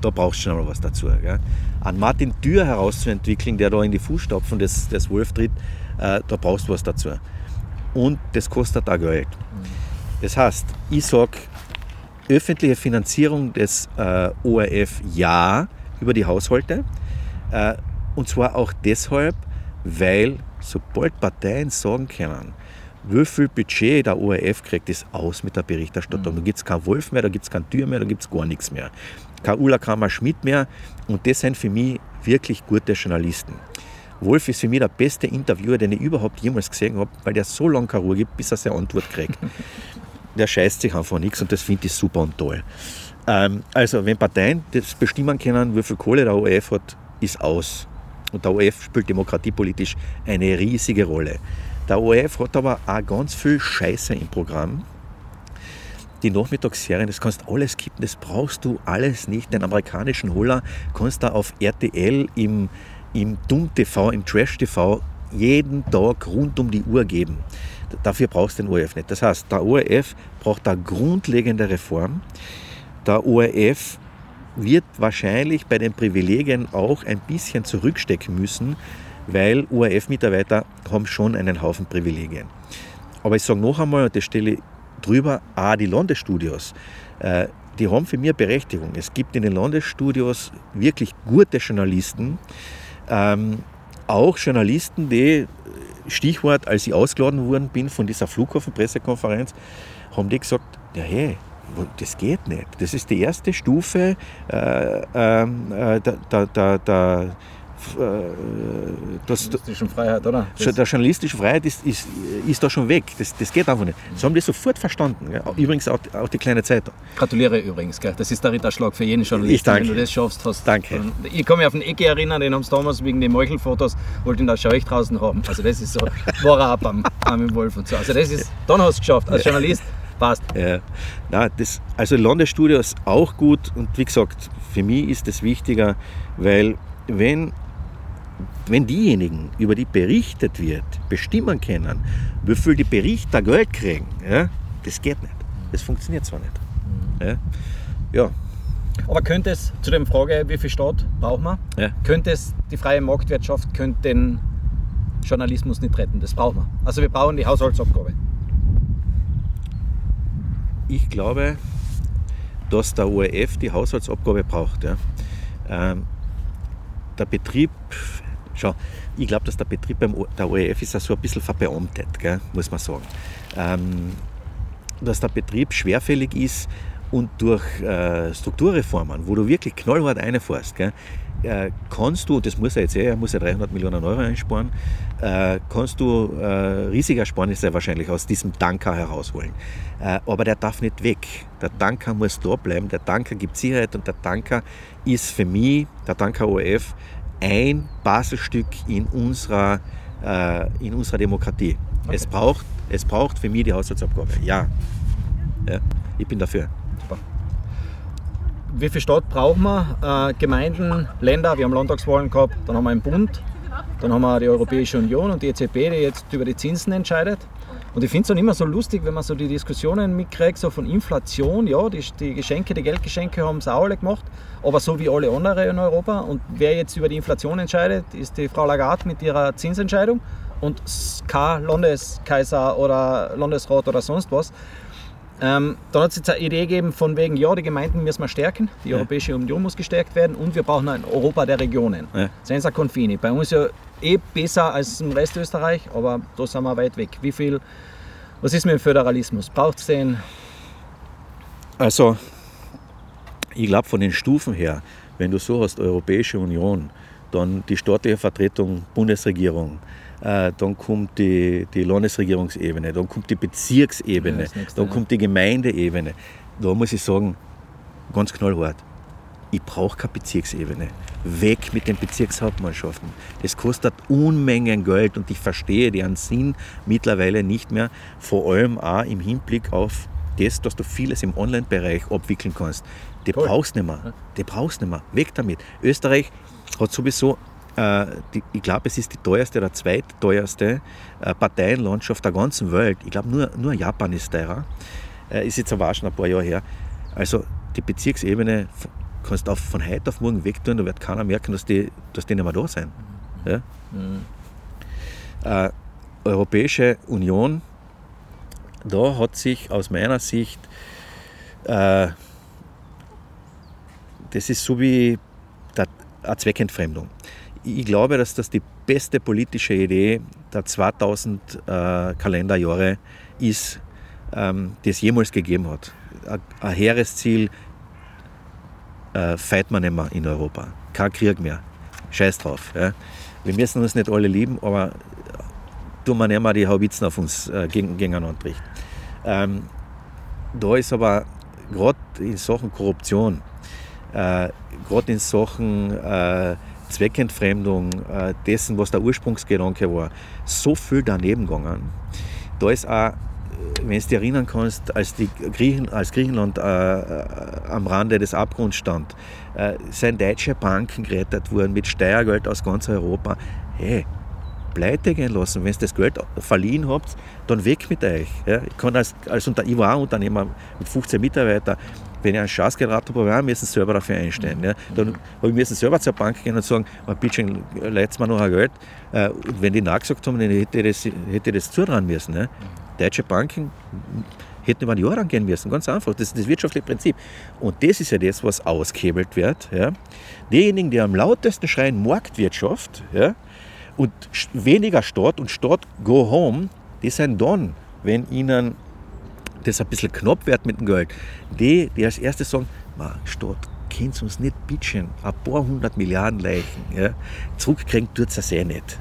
da brauchst du schon mal was dazu. Gell? An Martin Dürr herauszuentwickeln, der da in die Fußstapfen des, des Wolf tritt, äh, da brauchst du was dazu. Und das kostet auch Geld. Das heißt, ich sage, öffentliche Finanzierung des äh, ORF ja über die Haushalte. Äh, und zwar auch deshalb, weil sobald Parteien sagen können, wie viel Budget der ORF kriegt, ist aus mit der Berichterstattung. Da gibt es keinen Wolf mehr, da gibt es keinen Tür mehr, da gibt es gar nichts mehr. Kein Ulla Kramer Schmidt mehr. Und das sind für mich wirklich gute Journalisten. Wolf ist für mich der beste Interviewer, den ich überhaupt jemals gesehen habe, weil der so lange keine Ruhe gibt, bis er seine Antwort kriegt. der scheißt sich einfach nichts und das finde ich super und toll. Ähm, also, wenn Parteien das bestimmen können, wie viel Kohle der ORF hat, ist aus. Und der ORF spielt demokratiepolitisch eine riesige Rolle. Der ORF hat aber auch ganz viel Scheiße im Programm. Die Nachmittagsserien, das kannst du alles kippen, das brauchst du alles nicht. Den amerikanischen Holler kannst du auf RTL im, im Dumm-TV, im Trash-TV jeden Tag rund um die Uhr geben. Dafür brauchst du den ORF nicht. Das heißt, der ORF braucht eine grundlegende Reform. Der ORF wird wahrscheinlich bei den Privilegien auch ein bisschen zurückstecken müssen, weil ORF-Mitarbeiter haben schon einen Haufen Privilegien. Aber ich sage noch einmal, und das stelle ich drüber, auch die Landesstudios, äh, die haben für mich Berechtigung. Es gibt in den Landesstudios wirklich gute Journalisten, ähm, auch Journalisten, die, Stichwort, als ich ausgeladen worden bin von dieser Flughafenpressekonferenz, haben die gesagt, ja hey, das geht nicht. Das ist die erste Stufe äh, ähm, äh, der, der, der das, journalistischen Freiheit, oder? Das der journalistische Freiheit ist, ist, ist da schon weg. Das, das geht einfach nicht. Sie haben das sofort verstanden. Gell? Übrigens auch, auch, die kleine Zeitung. Gratuliere übrigens. Gell? Das ist der Ritterschlag für jeden Journalisten, ich danke. wenn du das schaffst. Hast. Danke. Ich kann mich auf den Ecke erinnern, den haben sie damals wegen den Meuchelfotos, wollten ihn da Scheuch draußen haben. Also das ist so, war er ab am, am Wolf und so. Also das ist, dann hast du es geschafft als Journalist. Passt. Ja. Nein, das, also Landesstudio ist auch gut und wie gesagt, für mich ist das wichtiger, weil wenn wenn diejenigen, über die berichtet wird, bestimmen können, wie viel die Berichter Geld kriegen, ja, das geht nicht. Das funktioniert zwar nicht. Ja. ja. Aber könnte es, zu der Frage, wie viel Staat braucht man, ja. könnte es die freie Marktwirtschaft, könnte den Journalismus nicht retten? Das brauchen wir. Also wir brauchen die Haushaltsabgabe. Ich glaube, dass der ORF die Haushaltsabgabe braucht. Ja. Ähm, der Betrieb Schau, ich glaube, dass der Betrieb beim o der ORF ist ja so ein bisschen verbeamtet, gell, muss man sagen. Ähm, dass der Betrieb schwerfällig ist und durch äh, Strukturreformen, wo du wirklich knallhart reinfährst, gell, äh, kannst du, das muss er jetzt eh, er muss ja 300 Millionen Euro einsparen, äh, kannst du äh, riesige Ersparnisse wahrscheinlich aus diesem Tanker herausholen. Äh, aber der darf nicht weg. Der Tanker muss da bleiben. Der Tanker gibt Sicherheit und der Tanker ist für mich, der Tanker ORF, ein Baselstück in unserer, äh, in unserer Demokratie. Okay. Es, braucht, es braucht für mich die Haushaltsabgabe. Ja. ja. Ich bin dafür. Super. Wie viel Stadt brauchen wir? Äh, Gemeinden, Länder, wir haben Landtagswahlen gehabt, dann haben wir einen Bund, dann haben wir die Europäische Union und die EZB, die jetzt über die Zinsen entscheidet. Und ich finde es dann immer so lustig, wenn man so die Diskussionen mitkriegt, so von Inflation, ja, die, die Geschenke, die Geldgeschenke haben es auch alle gemacht, aber so wie alle anderen in Europa. Und wer jetzt über die Inflation entscheidet, ist die Frau Lagarde mit ihrer Zinsentscheidung und kein Landeskaiser oder Landesrat oder sonst was. Ähm, dann hat es jetzt eine Idee gegeben von wegen, ja, die Gemeinden müssen wir stärken, die ja. Europäische Union muss gestärkt werden und wir brauchen ein Europa der Regionen. Ja. Senza Confini. Bei uns ja eh besser als im Rest Österreich, aber da sind wir weit weg. Wie viel, was ist mit dem Föderalismus? Braucht es den? Also, ich glaube von den Stufen her, wenn du so hast, Europäische Union, dann die staatliche Vertretung, Bundesregierung, äh, dann kommt die, die Landesregierungsebene, dann kommt die Bezirksebene, ja, dann kommt die Gemeindeebene. Da muss ich sagen, ganz knallhart, ich brauche keine Bezirksebene. Weg mit den Bezirkshauptmannschaften. Das kostet Unmengen Geld und ich verstehe deren Sinn mittlerweile nicht mehr, vor allem auch im Hinblick auf das, dass du vieles im Online-Bereich abwickeln kannst. Die Toll. brauchst nicht mehr. Die brauchst nicht mehr. Weg damit. Österreich hat sowieso, äh, die, ich glaube, es ist die teuerste oder zweitteuerste äh, Parteienlandschaft der ganzen Welt. Ich glaube, nur, nur Japan ist teurer. Äh, ist jetzt aber auch schon ein paar Jahre her. Also die Bezirksebene kannst du von heute auf morgen wegtun, da wird keiner merken, dass die, dass die nicht mehr da sind. Ja? Mhm. Äh, Europäische Union, da hat sich aus meiner Sicht, äh, das ist so wie eine Zweckentfremdung. Ich glaube, dass das die beste politische Idee der 2000 äh, Kalenderjahre ist, ähm, die es jemals gegeben hat. Ein, ein hehres Ziel, äh, feit man nicht mehr in Europa. Kein Krieg mehr. Scheiß drauf. Ja. Wir müssen uns nicht alle lieben, aber tun wir nicht mehr die Haubitzen auf uns äh, gegen, gegeneinander richten. Ähm, da ist aber gerade in Sachen Korruption, äh, gerade in Sachen äh, Zweckentfremdung äh, dessen, was der Ursprungsgedanke war, so viel daneben gegangen. Da ist auch wenn du dich erinnern kannst, als, die Griechen, als Griechenland äh, äh, am Rande des Abgrunds stand, äh, sind deutsche Banken gerettet worden mit Steuergeld aus ganz Europa. Hey, pleite gehen lassen. Wenn ihr das Geld verliehen habt, dann weg mit euch. Ja, ich, kann als, als Unter ich war ein Unternehmer mit 15 Mitarbeitern. Wenn ich einen Schatz geraten habe, wir müssen selber dafür einstellen. Ja. Dann habe ich müssen selber zur Bank gehen und sagen, oh, bitte leitet mir noch ein Geld. Äh, und wenn die nachgesagt haben, dann hätte ich das, hätte ich das zutrauen müssen. Ja. Deutsche Banken hätten über ein Jahr angehen müssen, ganz einfach. Das ist das wirtschaftliche Prinzip. Und das ist ja das, was ausgehebelt wird. Ja. Diejenigen, die am lautesten schreien Marktwirtschaft ja, und weniger Staat und Staat go home, die sind dann, wenn ihnen das ein bisschen knapp wird mit dem Geld, die, die als erstes sagen, man, Stadt, könnt uns nicht bitchen, ein paar hundert Milliarden Leichen, ja, zurückkriegen tut es eh nicht.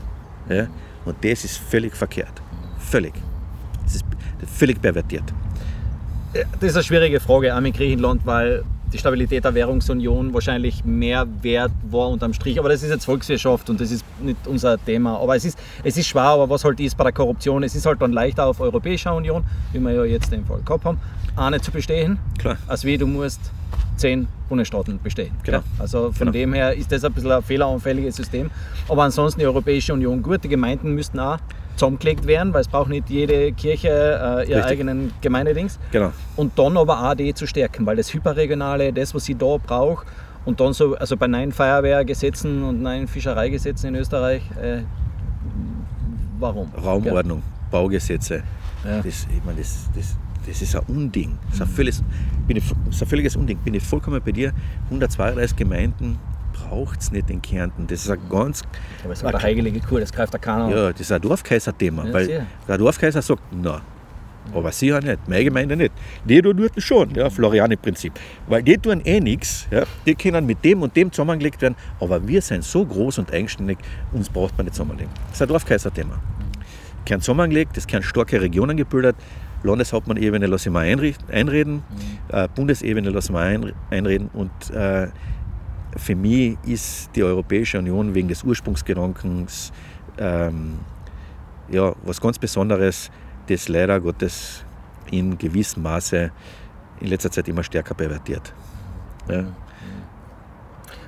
Ja, und das ist völlig verkehrt. Völlig. Das ist völlig pervertiert. Das ist eine schwierige Frage, auch mit Griechenland, weil die Stabilität der Währungsunion wahrscheinlich mehr wert war unterm Strich. Aber das ist jetzt Volkswirtschaft und das ist nicht unser Thema. Aber es ist, es ist schwer, aber was halt ist bei der Korruption, es ist halt dann leichter auf Europäischer Union, wie wir ja jetzt den Fall gehabt haben, eine zu bestehen, Klar. als wie du musst zehn Bundesstaaten bestehen. Genau. Also von Genau. dem her ist das ein bisschen ein fehleranfälliges System. Aber ansonsten die Europäische Union gut. Die Gemeinden müssten auch zusammengelegt werden, weil es braucht nicht jede Kirche äh, ihre Richtig. eigenen Gemeindedings. Genau. Und dann aber die zu stärken, weil das Hyperregionale, das, was sie da braucht, und dann so, also bei neuen Feuerwehrgesetzen und neuen Fischereigesetzen in Österreich, äh, warum? Raumordnung, Baugesetze. Ja. Das, ich meine, das, das, das ist ein Unding. Das ist ein, völliges, bin ich, das ist ein völliges Unding. Bin ich vollkommen bei dir. 132 Gemeinden braucht es nicht in Kärnten. Das ist ein ganz. Aber es war der heilige Kur, das greift da keiner. Ja, das ist ein Dorfkaiser-Thema. Ja, weil sehr. der Dorfkaiser sagt, na, aber sie ja nicht, meine Gemeinde nicht. Die tun dort schon, ja, Floriani-Prinzip. Weil die tun eh nichts, ja, die können mit dem und dem zusammengelegt werden, aber wir sind so groß und eigenständig, uns braucht man nicht zusammenlegen. Das ist ein Dorfkaiser-Thema. Kern zusammengelegt, es werden starke Regionen gebildet, Landeshauptmann-Ebene lasse ich mal einricht- einreden, äh, Bundesebene lasse ich mal ein, einreden und äh, für mich ist die Europäische Union wegen des Ursprungsgedankens ähm, ja, was ganz Besonderes, das leider Gottes in gewissem Maße in letzter Zeit immer stärker pervertiert. Ja.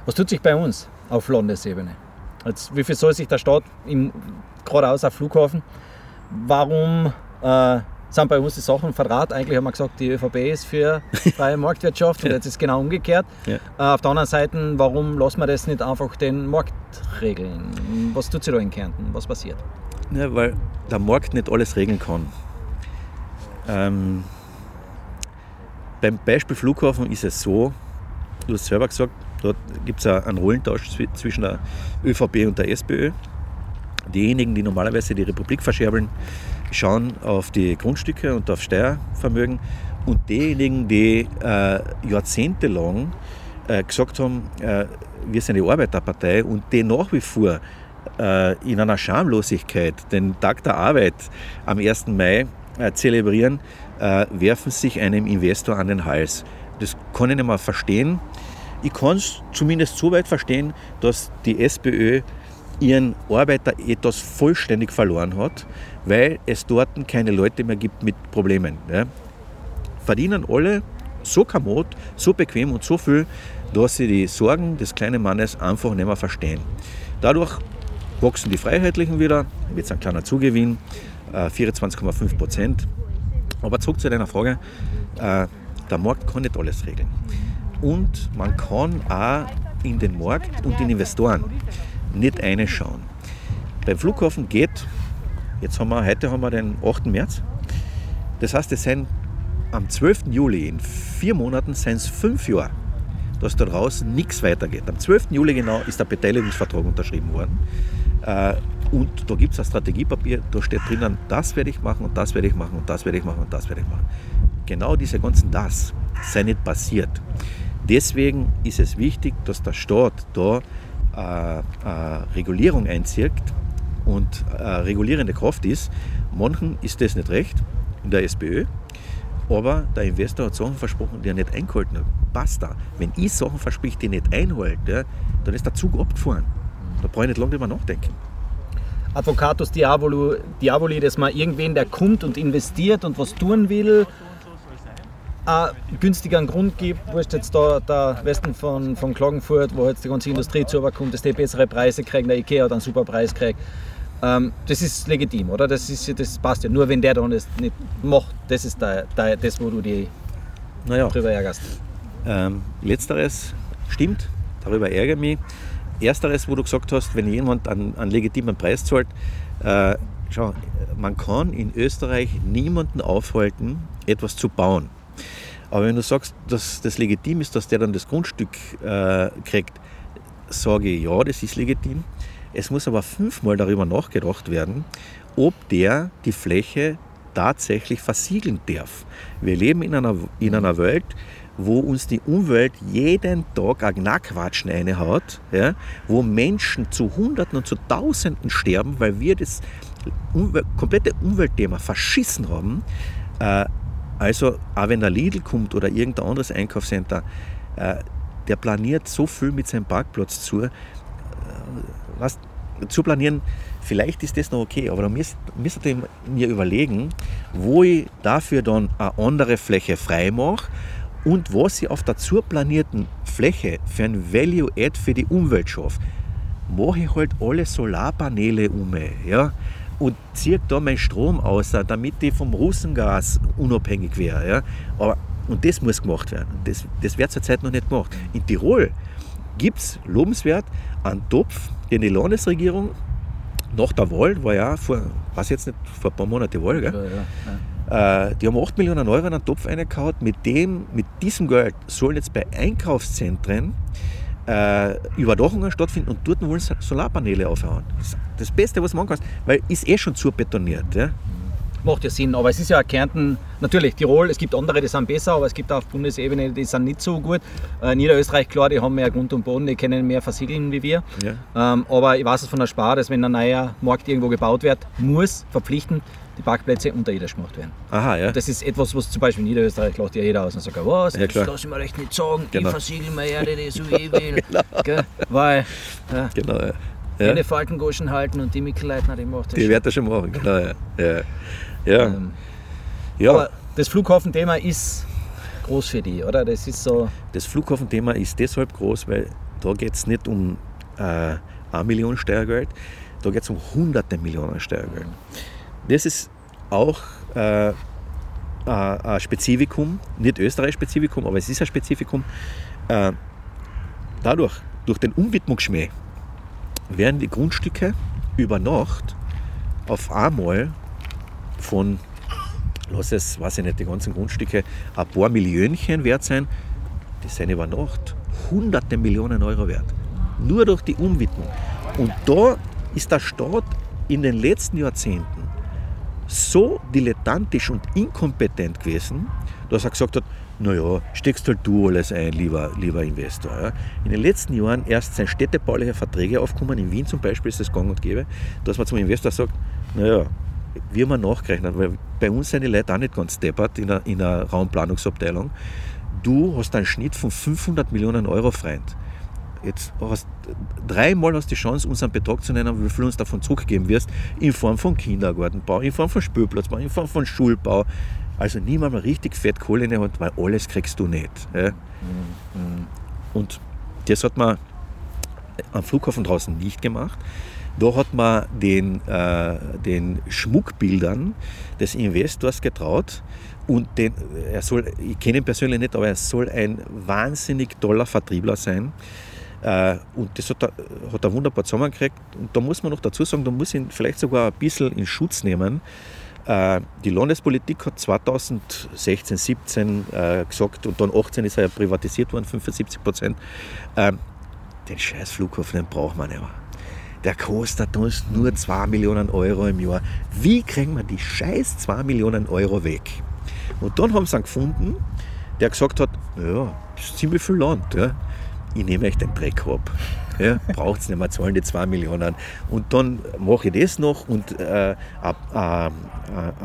Was tut sich bei uns auf Landesebene? Jetzt, wie viel soll sich der Staat im, geradeaus auf Flughafen? Warum äh, sind bei uns die Sachen verdraht? Eigentlich haben wir gesagt, die ÖVP ist für freie Marktwirtschaft und jetzt ist es genau umgekehrt. Ja. Äh, auf der anderen Seite, warum lassen wir das nicht einfach den Markt regeln? Was tut sich da in Kärnten? Was passiert? Ja, weil der Markt nicht alles regeln kann. Ähm, beim Beispiel Flughafen ist es so, du hast selber gesagt, dort gibt es einen Rollentausch zwi- zwischen der ÖVP und der SPÖ. Diejenigen, die normalerweise die Republik verscherbeln, schauen auf die Grundstücke und auf Steuervermögen. Und diejenigen, die äh, jahrzehntelang äh, gesagt haben, äh, wir sind die Arbeiterpartei und die nach wie vor äh, in einer Schamlosigkeit den Tag der Arbeit am 1. Mai äh, zelebrieren, äh, werfen sich einem Investor an den Hals. Das kann ich nicht mal verstehen. Ich kann es zumindest so weit verstehen, dass die SPÖ ihren Arbeiterethos vollständig verloren hat, weil es dort keine Leute mehr gibt mit Problemen. Ja. Verdienen alle so kommod, so bequem und so viel, dass sie die Sorgen des kleinen Mannes einfach nicht mehr verstehen. Dadurch wachsen die Freiheitlichen wieder, jetzt ein kleiner Zugewinn, äh, 24,5 Prozent. Aber zurück zu deiner Frage, äh, der Markt kann nicht alles regeln. Und man kann auch in den Markt und in Investoren nicht reinschauen. Beim Flughafen geht, jetzt haben wir, heute haben wir den 8. März, das heißt, es sind am 12. Juli, in vier Monaten, sind es fünf Jahre, dass da draußen nichts weitergeht. Am 12. Juli genau ist der Beteiligungsvertrag unterschrieben worden. Äh, Und da gibt es ein Strategiepapier, da steht drinnen, das werde ich machen und das werde ich machen und das werde ich machen und das werde ich machen. Genau diese ganzen Das sei nicht passiert. Deswegen ist es wichtig, dass der Staat da Regulierung einzieht und äh, regulierende Kraft ist. Manchen ist das nicht recht, in der SPÖ, aber der Investor hat Sachen versprochen, die er nicht eingehalten hat. Basta. Wenn ich Sachen verspricht, die nicht einhalte, dann ist der Zug abgefahren. Da brauche ich nicht lange drüber nachdenken. Advocatus Diabolo, Diaboli, dass man irgendwen, der kommt und investiert und was tun will, einen günstigeren Grund gibt, wo ist jetzt da der Westen von, von Klagenfurt, wo jetzt die ganze Industrie zu kommt, dass die bessere Preise kriegen, der Ikea hat einen super Preis kriegt. Ähm, das ist legitim, oder? Das, ist, das passt ja. Nur wenn der dann das nicht macht, das ist der, der, das, wo du dich Naja, drüber ärgerst. ähm, letzteres stimmt, darüber ärgere ich mich. Ersteres, wo du gesagt hast, wenn jemand einen, einen legitimen Preis zahlt, äh, schau, man kann in Österreich niemanden aufhalten, etwas zu bauen. Aber wenn du sagst, dass das legitim ist, dass der dann das Grundstück äh, kriegt, sage ich, ja, das ist legitim. Es muss aber fünfmal darüber nachgedacht werden, ob der die Fläche tatsächlich versiegeln darf. Wir leben in einer, in einer Welt, wo uns die Umwelt jeden Tag ein Knackquatschen reinhaut, ja, wo Menschen zu Hunderten und zu Tausenden sterben, weil wir das Umwel komplette Umweltthema verschissen haben. Äh, also, auch wenn der Lidl kommt oder irgendein anderes Einkaufscenter, äh, der planiert so viel mit seinem Parkplatz zu. Äh, was, zu planieren, vielleicht ist das noch okay, aber da müsste ich mir überlegen, wo ich dafür dann eine andere Fläche frei mache und was ich auf der zu planierten Fläche für ein Value-Add für die Umwelt schaffe. Mache ich halt alle Solarpaneele um. Ja? Und ziehe da meinen Strom aus, damit ich vom Russengas unabhängig wäre. Ja? Aber, und das muss gemacht werden. Das, das wird zurzeit noch nicht gemacht. In Tirol gibt es lobenswert einen Topf, den die Landesregierung nach der Wahl, war ja vor, weiß jetzt nicht, vor ein paar Monaten Wahl, gell? Ja, ja, äh, die haben 8 Millionen Euro in einen Topf eingehauen. Mit, dem, mit diesem Geld sollen jetzt bei Einkaufszentren äh, Überdachungen stattfinden und dort wollen Solarpaneele aufhauen. Das, das Beste, was man machen kann, weil ist eh schon zu betoniert. Ja? Macht ja Sinn, aber es ist ja Kärnten, natürlich Tirol, es gibt andere, die sind besser, aber es gibt auch auf Bundesebene, die sind nicht so gut. Äh, Niederösterreich, klar, die haben mehr Grund und Boden, die können mehr versiegeln wie wir. Ja. Ähm, aber ich weiß es von der Spar, dass wenn ein neuer Markt irgendwo gebaut wird, muss verpflichtend die Parkplätze unterirdisch gemacht werden. Aha, ja. das ist etwas, was zum Beispiel in Niederösterreich lacht ja jeder aus und sagt, was, ja, das lass ich mir recht nicht sagen, genau. ich versiegel mir Erde, die so ich will. genau. Weil, ja, genau, ja. Ja. Keine Faltengoschen halten und die Mikkelleitner, die macht das Die wird das schon machen, genau, ja. ja. ja. Ähm, ja. Aber das Flughafenthema ist groß für die, oder? Das ist so. Das Flughafenthema ist deshalb groß, weil da geht es nicht um äh, eine Million Steuergeld, da geht es um hunderte Millionen Steuergeld. Das ist auch äh, ein Spezifikum, nicht Österreich-Spezifikum, aber es ist ein Spezifikum. Äh, dadurch, durch den Umwidmungsschmäh, werden die Grundstücke über Nacht auf einmal von, lass es, weiß ich nicht, die ganzen Grundstücke ein paar Millionchen wert sein, die sind über Nacht hunderte Millionen Euro wert. Nur durch die Umwidmung. Und da ist der Staat in den letzten Jahrzehnten so dilettantisch und inkompetent gewesen, dass er gesagt hat, naja, steckst halt du alles ein, lieber, lieber Investor. Ja. In den letzten Jahren erst sind städtebauliche Verträge aufgekommen, in Wien zum Beispiel ist das gang und gäbe, dass man zum Investor sagt, naja, wie man nachgerechnet, weil bei uns sind die Leute auch nicht ganz deppert in einer, in einer Raumplanungsabteilung. Du hast einen Schnitt von 500 Millionen Euro Freund. Jetzt hast dreimal hast die Chance, unseren Betrag zu nennen, wie viel uns davon zurückgeben wirst, in Form von Kindergartenbau, in Form von Spielplatzbau, in Form von Schulbau. Also niemand mal richtig fett Kohle in der Hand, weil alles kriegst du nicht. Ja? Mhm. Und das hat man am Flughafen draußen nicht gemacht. Da hat man den, äh, den Schmuckbildern des Investors getraut und den, er soll, ich kenne ihn persönlich nicht, aber er soll ein wahnsinnig toller Vertriebler sein. Äh, und das hat er, hat er wunderbar zusammengekriegt. Und da muss man noch dazu sagen, da muss ihn vielleicht sogar ein bisschen in Schutz nehmen. Äh, die Landespolitik hat 2016, 17 äh, gesagt und dann 18 ist er ja privatisiert worden, 75 Prozent. Den scheiß Flughafen, den braucht man nicht mehr. Der kostet uns nur 2 Millionen Euro im Jahr. Wie kriegen wir die scheiß 2 Millionen Euro weg? Und dann haben sie einen gefunden, der gesagt hat, ja, das ist ziemlich viel Land. Ja ich nehme euch den Dreck ab. Ja, Braucht es nicht mehr, zahlen die 2 Millionen. Und dann mache ich das noch und äh, äh,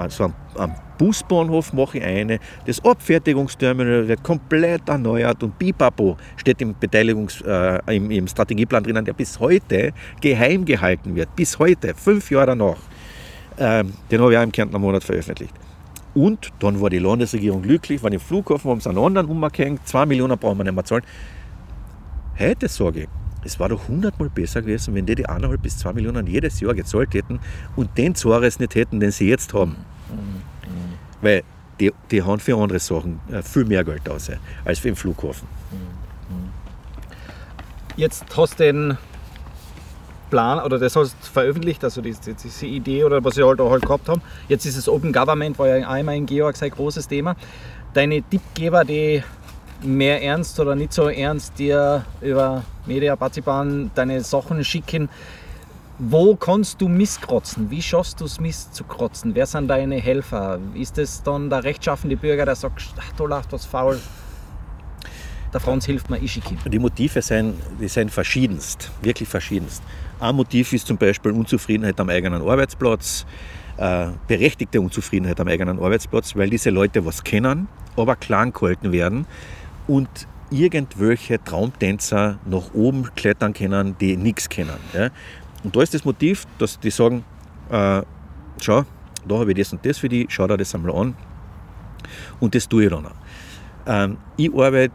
so am, am Busbahnhof mache ich eine. Das Abfertigungsterminal wird komplett erneuert und Bipapo steht im, Beteiligungs-, äh, im, im Strategieplan drinnen, der bis heute geheim gehalten wird. Bis heute, fünf Jahre danach. Ähm, den habe ich auch im Kärntner Monat veröffentlicht. Und dann war die Landesregierung glücklich, weil im Flughafen haben sie einen anderen umgehängt, 2 Millionen brauchen wir nicht mehr zahlen. Heute sage ich, es war doch hundertmal besser gewesen, wenn die die eineinhalb bis zwei Millionen jedes Jahr gezahlt hätten und den Zores nicht hätten, den sie jetzt haben. Mhm. Weil die, die haben für andere Sachen äh, viel mehr Geld aus als für den Flughafen. Jetzt hast du den Plan oder das hast du veröffentlicht, also diese, diese Idee oder was sie halt auch halt gehabt haben. Jetzt ist es Open Government, war ja einmal in Georg sein großes Thema. Deine Tippgeber, die mehr ernst oder nicht so ernst dir über Media Partiban deine Sachen schicken. Wo kannst du misskrotzen? Wie schaffst du es, Mist zu krotzen? Wer sind deine Helfer? Ist es dann der rechtschaffende Bürger, der sagt, ach, da läuft was faul? Der Franz hilft mir, ich schicke Die Motive sind, die sind verschiedenst, wirklich verschiedenst. Ein Motiv ist zum Beispiel Unzufriedenheit am eigenen Arbeitsplatz, äh, berechtigte Unzufriedenheit am eigenen Arbeitsplatz, weil diese Leute was kennen, aber klein gehalten werden und irgendwelche Traumtänzer nach oben klettern können, die nichts kennen. Ja. Und da ist das Motiv, dass die sagen, äh, schau, da habe ich das und das für die, schau dir das einmal an. Und das tue ich dann auch. Ähm, ich arbeite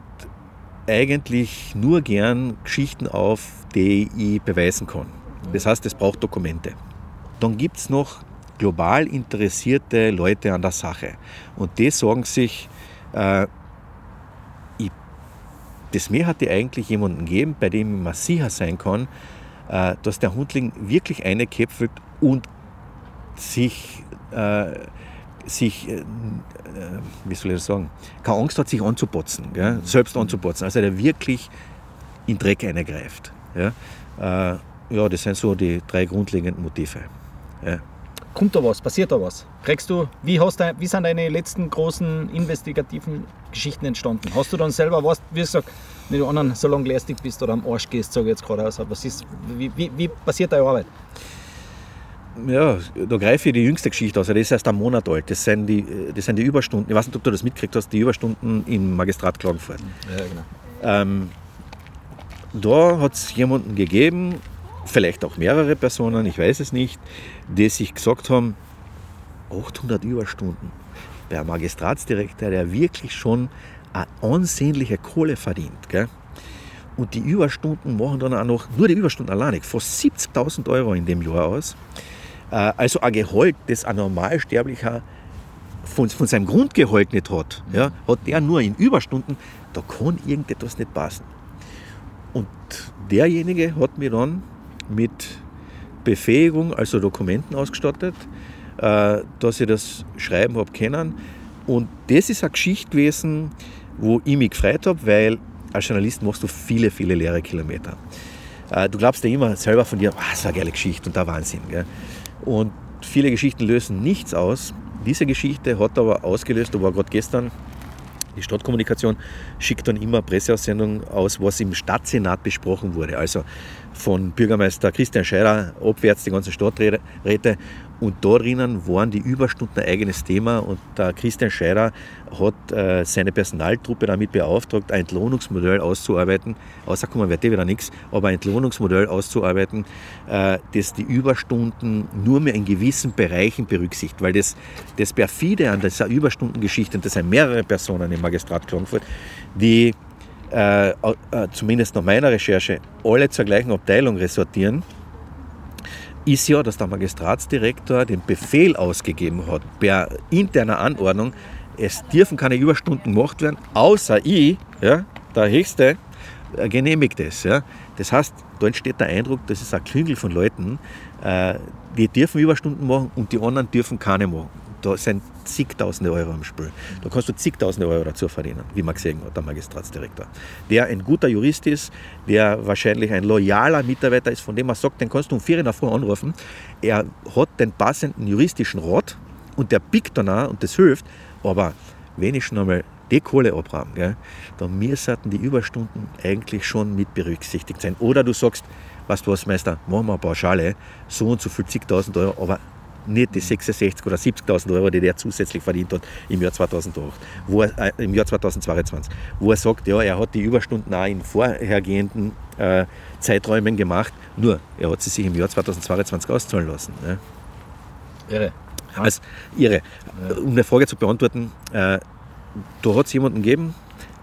eigentlich nur gern Geschichten auf, die ich beweisen kann. Das heißt, es braucht Dokumente. Dann gibt es noch global interessierte Leute an der Sache. Und die sagen sich, äh, das mir hat eigentlich jemanden gegeben, bei dem man sicher sein kann, äh, dass der Hundling wirklich eine käpfelt und sich, äh, sich äh, wie soll ich das sagen, keine Angst hat, sich anzupotzen, gell? selbst anzupotzen. Also der wirklich in Dreck eingreift. Ja? Äh, ja, das sind so die drei grundlegenden Motive. Ja. Kommt da was? Passiert da was? Kriegst du, wie, hast du, wie sind deine letzten großen investigativen Geschichten entstanden? Hast du dann selber was, wie gesagt, wenn du anderen so lange lästig bist oder am Arsch gehst, sage ich jetzt gerade aus, was ist, wie, wie, wie passiert deine Arbeit? Ja, da greife ich die jüngste Geschichte aus. Das ist erst ein Monat alt. Das sind, die, das sind die Überstunden. Ich weiß nicht, ob du das mitgekriegt hast, die Überstunden im Magistrat Klagenfurt. Ja, genau. Ähm, da hat es jemanden gegeben, vielleicht auch mehrere Personen, ich weiß es nicht, die sich gesagt haben, 800 Überstunden. Der Magistratsdirektor, der wirklich schon eine ansehnliche Kohle verdient. Gell? Und die Überstunden machen dann auch noch, nur die Überstunden alleine, fast 70.000 Euro in dem Jahr aus. Äh, also ein Gehalt, das ein Normalsterblicher von, von seinem Grundgehalt nicht hat, ja, hat der nur in Überstunden, da kann irgendetwas nicht passen. Und derjenige hat mir dann mit Befähigung, also Dokumenten ausgestattet, äh, dass ich das schreiben habe können. Und das ist eine Geschichte gewesen, wo ich mich gefreut habe, weil als Journalist machst du viele, viele leere Kilometer. Äh, du glaubst ja immer selber von dir, ah, so eine geile Geschichte und der Wahnsinn. Gell? Und viele Geschichten lösen nichts aus. Diese Geschichte hat aber ausgelöst, da war gerade gestern die Stadtkommunikation schickt dann immer Presseaussendungen aus, was im Stadtsenat besprochen wurde. Also von Bürgermeister Christian Scheider abwärts die ganzen Stadträte. Und darin waren die Überstunden ein eigenes Thema und der Christian Scheider hat äh, seine Personaltruppe damit beauftragt, ein Entlohnungsmodell auszuarbeiten. Außerkommen wird eh wieder nichts, aber ein Entlohnungsmodell auszuarbeiten, äh, das die Überstunden nur mehr in gewissen Bereichen berücksichtigt. Weil das, das perfide an dieser Überstundengeschichte, und das sind mehrere Personen im Magistrat Klagenfurt, die äh, äh, zumindest nach meiner Recherche, alle zur gleichen Abteilung resortieren, ist ja, dass der Magistratsdirektor den Befehl ausgegeben hat, per interner Anordnung, es dürfen keine Überstunden gemacht werden, außer ich, ja, der Höchste, äh, genehmigt es. Ja. Das heißt, da entsteht der Eindruck, das ist ein Klüngel von Leuten, äh, die dürfen Überstunden machen und die anderen dürfen keine machen da sind zigtausende Euro im Spiel. Da kannst du zigtausende Euro dazu verdienen, wie man gesehen hat, der Magistratsdirektor. Der ein guter Jurist ist, der wahrscheinlich ein loyaler Mitarbeiter ist, von dem man sagt, den kannst du um vier in der Früh anrufen. Er hat den passenden juristischen Rat und der pickt dann auch und das hilft, aber wenn ich schon einmal die Kohle abrahmen, gell, dann müssten die Überstunden eigentlich schon mit berücksichtigt sein. Oder du sagst, was du was, Meister, machen wir eine Pauschale, so und so viel zigtausend Euro, aber nicht die 66 oder 70.000 Euro, die der zusätzlich verdient hat im Jahr 2008, wo er, äh, im Jahr 2022, wo er sagt, ja, er hat die Überstunden auch in vorhergehenden äh, Zeiträumen gemacht, nur er hat sie sich im Jahr 2022 auszahlen lassen. Ne? Irre. Also, irre. Um eine Frage zu beantworten, äh, da hat es jemanden gegeben,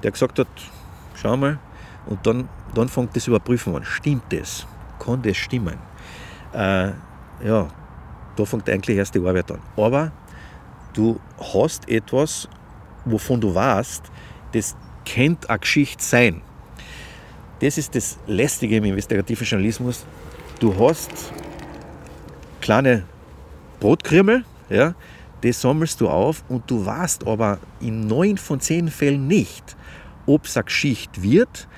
der gesagt hat, schau mal, und dann, dann fängt das Überprüfen an. Stimmt das? Kann das stimmen? Äh, ja, da fängt eigentlich erst die Arbeit an. Aber du hast etwas, wovon du weißt, das kennt eine Geschichte sein. Das ist das Lästige im investigativen Journalismus. Du hast kleine Brotkrümel, ja, die sammelst du auf und du weißt aber in neun von zehn Fällen nicht, ob es eine Geschichte wird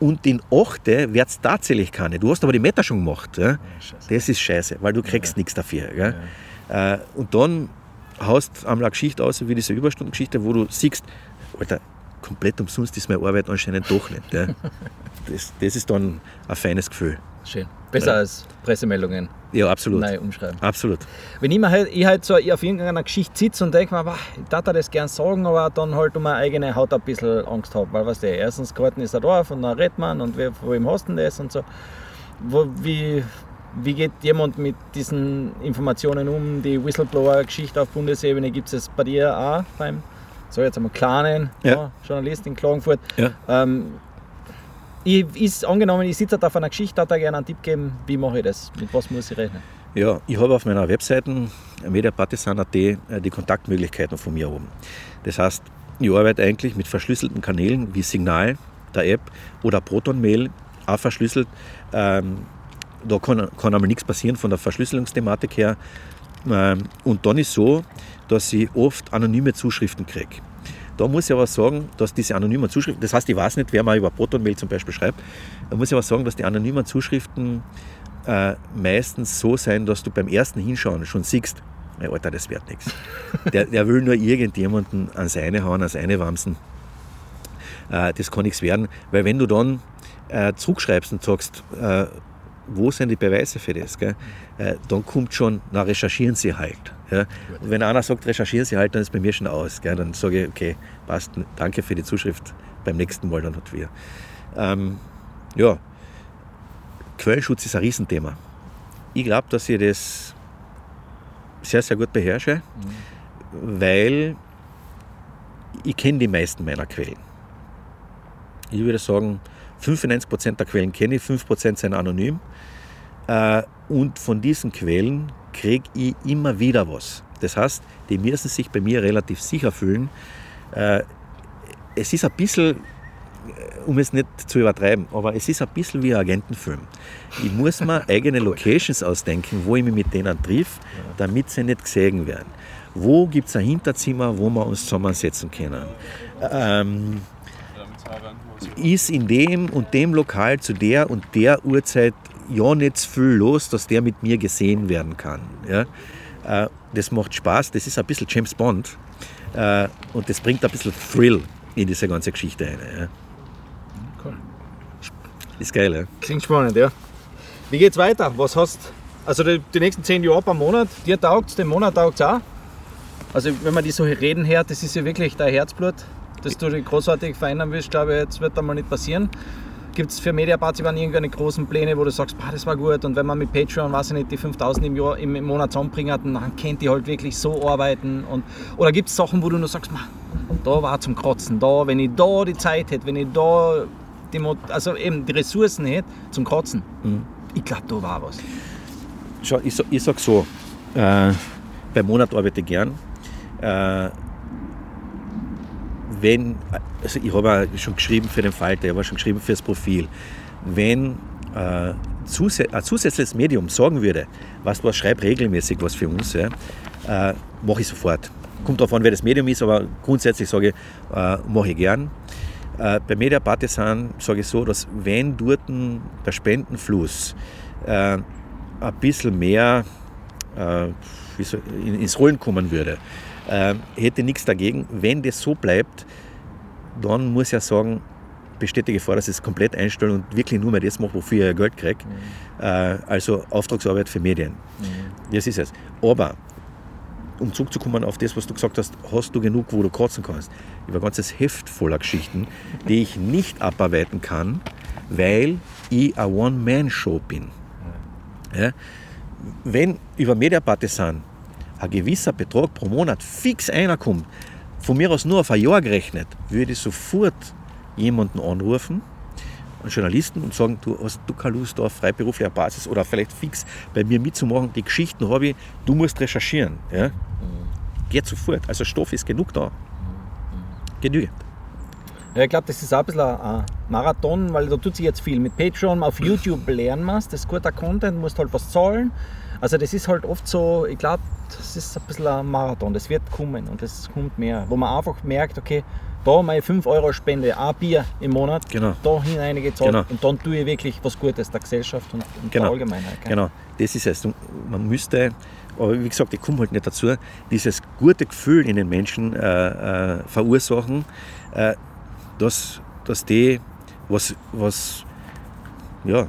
und in achte wird es tatsächlich keine. Du hast aber die Meta schon gemacht. Ja? Das ist scheiße, weil du kriegst nichts dafür. Gell? Äh, und dann haust einmal eine Geschichte aus, wie diese Überstundengeschichte, wo du siehst, Alter, komplett umsonst ist meine Arbeit anscheinend doch nicht. Ja? Das, das ist dann ein feines Gefühl. Schön. Besser Ja. als Pressemeldungen Ja, absolut. neu umschreiben. Absolut. Wenn ich mir halt, ich halt so auf irgendeiner Geschichte sitze und denke mir, "Boah, ich darf das gern sagen, aber dann halt um meine eigene Haut ein bisschen Angst habe. Weil, weißt du, erstens, Karten ist ein Dorf und dann redet man und wer, wem hast du das und so. Wo, wie, wie geht jemand mit diesen Informationen um? Die Whistleblower-Geschichte auf Bundesebene gibt es bei dir auch beim, so jetzt einmal kleinen Ja. Journalist in Klagenfurt. Ja. Ähm, ich, ist angenommen, ich sitze auf einer Geschichte, hat da gerne einen Tipp geben, wie mache ich das? Mit was muss ich rechnen? Ja, ich habe auf meiner Webseite mediapartisan.at äh, die Kontaktmöglichkeiten von mir oben. Das heißt, ich arbeite eigentlich mit verschlüsselten Kanälen wie Signal, der App oder Proton-Mail, auch verschlüsselt. Ähm, da kann, kann einmal nichts passieren von der Verschlüsselungsthematik her. Ähm, und dann ist so, dass ich oft anonyme Zuschriften kriege. Da muss ich aber sagen, dass diese anonymen Zuschriften, das heißt, ich weiß nicht, wer mal über Proton-Mail zum Beispiel schreibt, da muss ich aber sagen, dass die anonymen Zuschriften äh, meistens so sein, dass du beim ersten Hinschauen schon siehst, "Ey, Alter, das wird nichts. Der, der will nur irgendjemanden an seine hauen, an seine Wamsen. Äh, das kann nichts werden, weil wenn du dann äh, zurückschreibst und sagst, äh, wo sind die Beweise für das, gell? Äh, dann kommt schon, na recherchieren Sie halt. Ja? Und wenn einer sagt, recherchieren Sie halt, dann ist bei mir schon aus. Gell? Dann sage ich, okay, passt, danke für die Zuschrift, beim nächsten Mal dann hat wir. Ähm, ja, Quellenschutz ist ein Riesenthema. Ich glaube, dass ich das sehr, sehr gut beherrsche, weil ich kenne die meisten meiner Quellen. Ich würde sagen, 95% der Quellen kenne ich, 5% sind anonym. Äh, Und von diesen Quellen kriege ich immer wieder was. Das heißt, die müssen sich bei mir relativ sicher fühlen. Äh, Es ist ein bisschen, um es nicht zu übertreiben, aber es ist ein bisschen wie ein Agentenfilm. Ich muss mir eigene Locations ausdenken, wo ich mich mit denen triff, damit sie nicht gesehen werden. Wo gibt es ein Hinterzimmer, wo wir uns zusammensetzen können? Ähm, ist in dem und dem Lokal zu der und der Uhrzeit ja nicht so viel los, dass der mit mir gesehen werden kann. Ja? Äh, Das macht Spaß, das ist ein bisschen James Bond äh, und das bringt ein bisschen Thrill in diese ganze Geschichte rein. Ja? Cool. Ist geil, ja? Klingt spannend, ja. Wie geht's weiter? Was hast Also die, die nächsten zehn Jahre per Monat, dir taugt es, dem Monat taugt es auch. Also wenn man die so reden hört, das ist ja wirklich dein Herzblut, dass du dich großartig verändern willst, glaube ich, jetzt wird einmal nicht passieren. Gibt es für Mediapartizipant irgendwelche großen Pläne, wo du sagst, "Bah, das war gut und wenn man mit Patreon, weiß ich nicht, die 5000 im, Jahr, im, im Monat zusammenbringt, dann kennt die halt wirklich so arbeiten. Und, oder gibt es Sachen, wo du nur sagst, "Ma, da war zum Kotzen, da, wenn ich da die Zeit hätte, wenn ich da die, also eben die Ressourcen hätte zum Kotzen, ich glaube, da war was. Schau, ich, ich sage so, äh, beim Monat arbeite ich gern. Äh, wenn, also ich habe schon geschrieben für den Falter, ich habe schon geschrieben für das Profil. Wenn äh, zusä ein zusätzliches Medium sagen würde, was du schreib regelmäßig was für uns, ja, äh, mache ich sofort. Kommt darauf an, wer das Medium ist, aber grundsätzlich sage ich, äh, mache ich gern. Äh, bei Media Partisan sage ich so, dass wenn dort der Spendenfluss äh, ein bisschen mehr äh, ins Rollen kommen würde, äh, hätte nichts dagegen. Wenn das so bleibt, dann muss ich ja sagen, besteht die Gefahr, dass ich es komplett einstelle und wirklich nur mehr das mache, wofür ich Geld kriege. Äh, also Auftragsarbeit für Medien. Das ist es. Aber um zurückzukommen auf das, was du gesagt hast, hast du genug, wo du kotzen kannst. Ich habe ein ganzes Heft voller Geschichten, die ich nicht abarbeiten kann, weil ich eine One-Man-Show bin. Ja? Wenn über Mediapartisan ein gewisser Betrag pro Monat fix reinkommt, von mir aus nur auf ein Jahr gerechnet, würde ich sofort jemanden anrufen, einen Journalisten, und sagen, du hast du keine Lust auf freiberuflicher Basis oder vielleicht fix bei mir mitzumachen, die Geschichten habe ich, du musst recherchieren. Ja? Geht sofort. Also Stoff ist genug da. Genügend. Ja, ich glaube, das ist auch ein bisschen ein Marathon, weil da tut sich jetzt viel. Mit Patreon auf YouTube lernen es, das ist guter Content, musst halt was zahlen. Also das ist halt oft so, ich glaube, das ist ein bisschen ein Marathon, das wird kommen und das kommt mehr. Wo man einfach merkt, okay, da meine 5 Euro Spende, ein Bier im Monat, Genau. da hineingezahlt Genau. und dann tue ich wirklich was Gutes der Gesellschaft und, und Genau. der Allgemeinheit. gell? Genau, das ist es. Man müsste, aber wie gesagt, ich komme halt nicht dazu, dieses gute Gefühl in den Menschen äh, äh, verursachen, äh, dass, dass die was, was ja,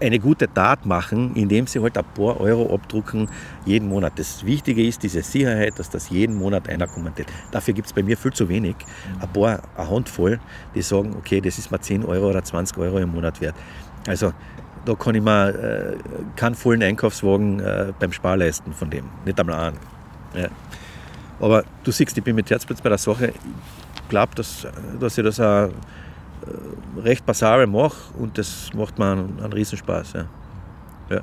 eine gute Tat machen, indem sie halt ein paar Euro abdrucken jeden Monat. Das Wichtige ist diese Sicherheit, dass das jeden Monat einer kommentiert. Dafür gibt es bei mir viel zu wenig. Ein paar, eine Handvoll, die sagen, okay, das ist mir 10 Euro oder 20 Euro im Monat wert. Also da kann ich mir äh, keinen vollen Einkaufswagen äh, beim Spar leisten von dem. Nicht einmal einen. Ja. Aber du siehst, ich bin mit Herzblut bei der Sache. Ich glaube, dass, dass ich das auch recht basal mache und das macht mir einen, einen Riesenspaß. Ja. Ja.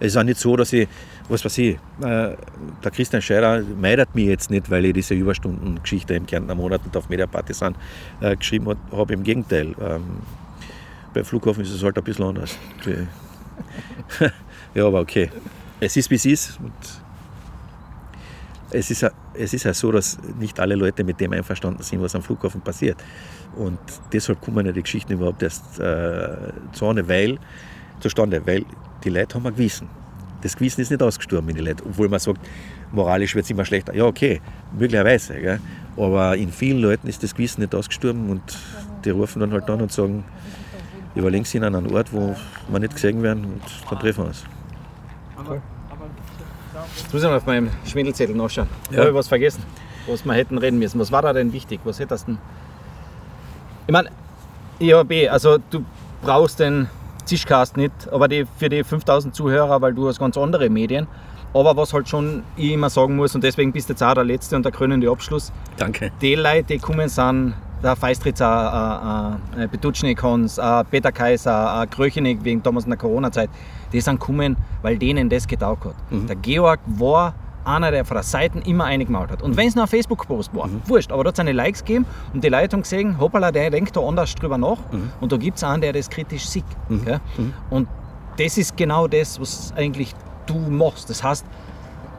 Es ist auch nicht so, dass ich, was weiß ich, äh, der Christian Scheider meidet mich jetzt nicht, weil ich diese Überstundengeschichte im Kärntner Monat und auf Media Partisan äh, geschrieben habe. Hab. Im Gegenteil. Ähm, beim Flughafen ist es halt ein bisschen anders. Ja, aber okay. Es ist, wie es ist. Und es ist, ja- es ist ja so, dass nicht alle Leute mit dem einverstanden sind, was am Flughafen passiert. Und deshalb kommen ja die Geschichten überhaupt erst äh, zustande, weil, zustande, weil die Leute haben ein Gewissen. Das Gewissen ist nicht ausgestorben in die Leute, obwohl man sagt, moralisch wird es immer schlechter. Ja, okay, möglicherweise. Gell? Aber in vielen Leuten ist das Gewissen nicht ausgestorben und die rufen dann halt an und sagen, überlegen Sie an einen Ort, wo wir nicht gesehen werden und dann treffen wir uns. Jetzt muss ich mal auf meinem Schwindelzettel nachschauen. Ja. Habe ich was vergessen, was wir hätten reden müssen. Was war da denn wichtig? Was hättest du denn? Ich meine, IAB, also du brauchst den Zischcast nicht, aber die, für die 5000 Zuhörer, weil du hast ganz andere Medien. Aber was halt schon ich immer sagen muss, und deswegen bist du jetzt auch der letzte und der krönende Abschluss, Danke. die Leute, die kommen sind, der Feistritzer, äh, äh, Petutschnik Hans, äh, Peter Kaiser, äh, Kröchenig wegen damals in der Corona-Zeit, die sind gekommen, weil denen das getaugt hat. Der Georg war einer, der von der Seite immer eingemalt hat. Und wenn es nur ein Facebook-Post war, wurscht, aber da hat es eine Likes gegeben und die Leute haben gesehen, hoppala, der denkt da anders drüber nach und da gibt es einen, der das kritisch sieht. Gell? Und das ist genau das, was eigentlich du machst. Das heißt,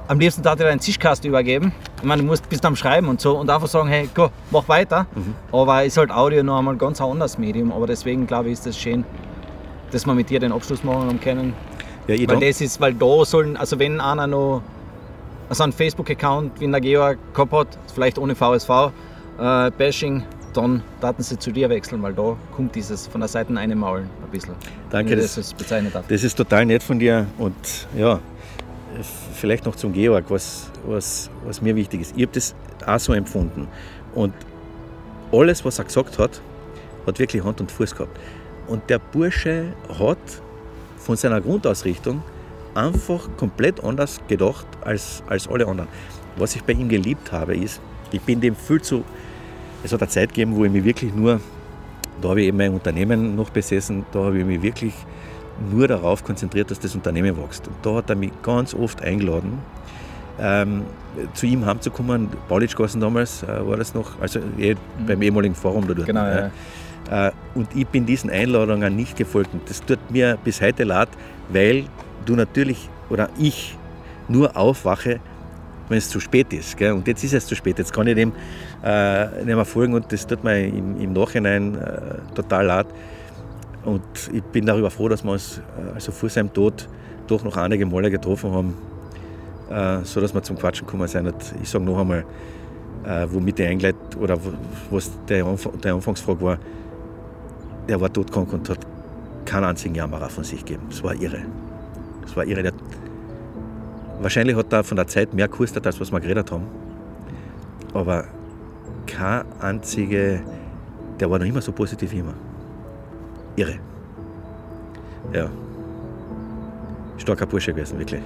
am liebsten darf ich dir einen Zischkasten übergeben. Ich meine, du musst bis am Schreiben und so und einfach sagen, hey, go, mach weiter. Aber ist halt Audio noch einmal ein ganz anderes Medium. Aber deswegen glaube ich, ist das schön, dass wir mit dir den Abschluss machen haben können. Ja, Weil das ist, weil da sollen, also wenn einer noch also einen Facebook-Account wie der Georg gehabt hat, vielleicht ohne VSV, äh, Bashing, dann taten sie zu dir wechseln, weil da kommt dieses von der Seite eine Maulen ein bisschen. Danke, das- das bezeichnet habe. Das ist total nett von dir und ja, vielleicht noch zum Georg, was, was, was mir wichtig ist. Ich habe das auch so empfunden und alles, was er gesagt hat, hat wirklich Hand und Fuß gehabt. Und der Bursche hat von seiner Grundausrichtung einfach komplett anders gedacht als, als alle anderen. Was ich bei ihm geliebt habe, ist, ich bin dem viel zu. Es hat eine Zeit gegeben, wo ich mich wirklich nur, da habe ich eben mein Unternehmen noch besessen, da habe ich mich wirklich nur darauf konzentriert, dass das Unternehmen wächst. Und da hat er mich ganz oft eingeladen, ähm, zu ihm heimzukommen. Paulitschgassen damals äh, war das noch, also eh, beim ehemaligen Forum da dort. Genau, ja. Äh, und ich bin diesen Einladungen nicht gefolgt. Und das tut mir bis heute leid, weil du natürlich oder ich nur aufwache, wenn es zu spät ist. Gell? Und jetzt ist es zu spät. Jetzt kann ich dem äh, nicht mehr folgen und das tut mir im, im Nachhinein äh, total leid. Und ich bin darüber froh, dass wir uns äh, also vor seinem Tod doch noch einige Male getroffen haben, äh, so dass wir zum Quatschen gekommen sind. Und ich sage noch einmal, äh, womit ich eingeleitet oder was der, Anfang, der Anfangsfrage war, der war todkrank und hat keinen einzigen Jammerer von sich gegeben. Das war irre. Das war irre. Der, wahrscheinlich hat er von der Zeit mehr gekostet, als was wir geredet haben. Aber kein einzige, der war noch immer so positiv wie immer. Irre. Ja. Starker Bursche gewesen, wirklich.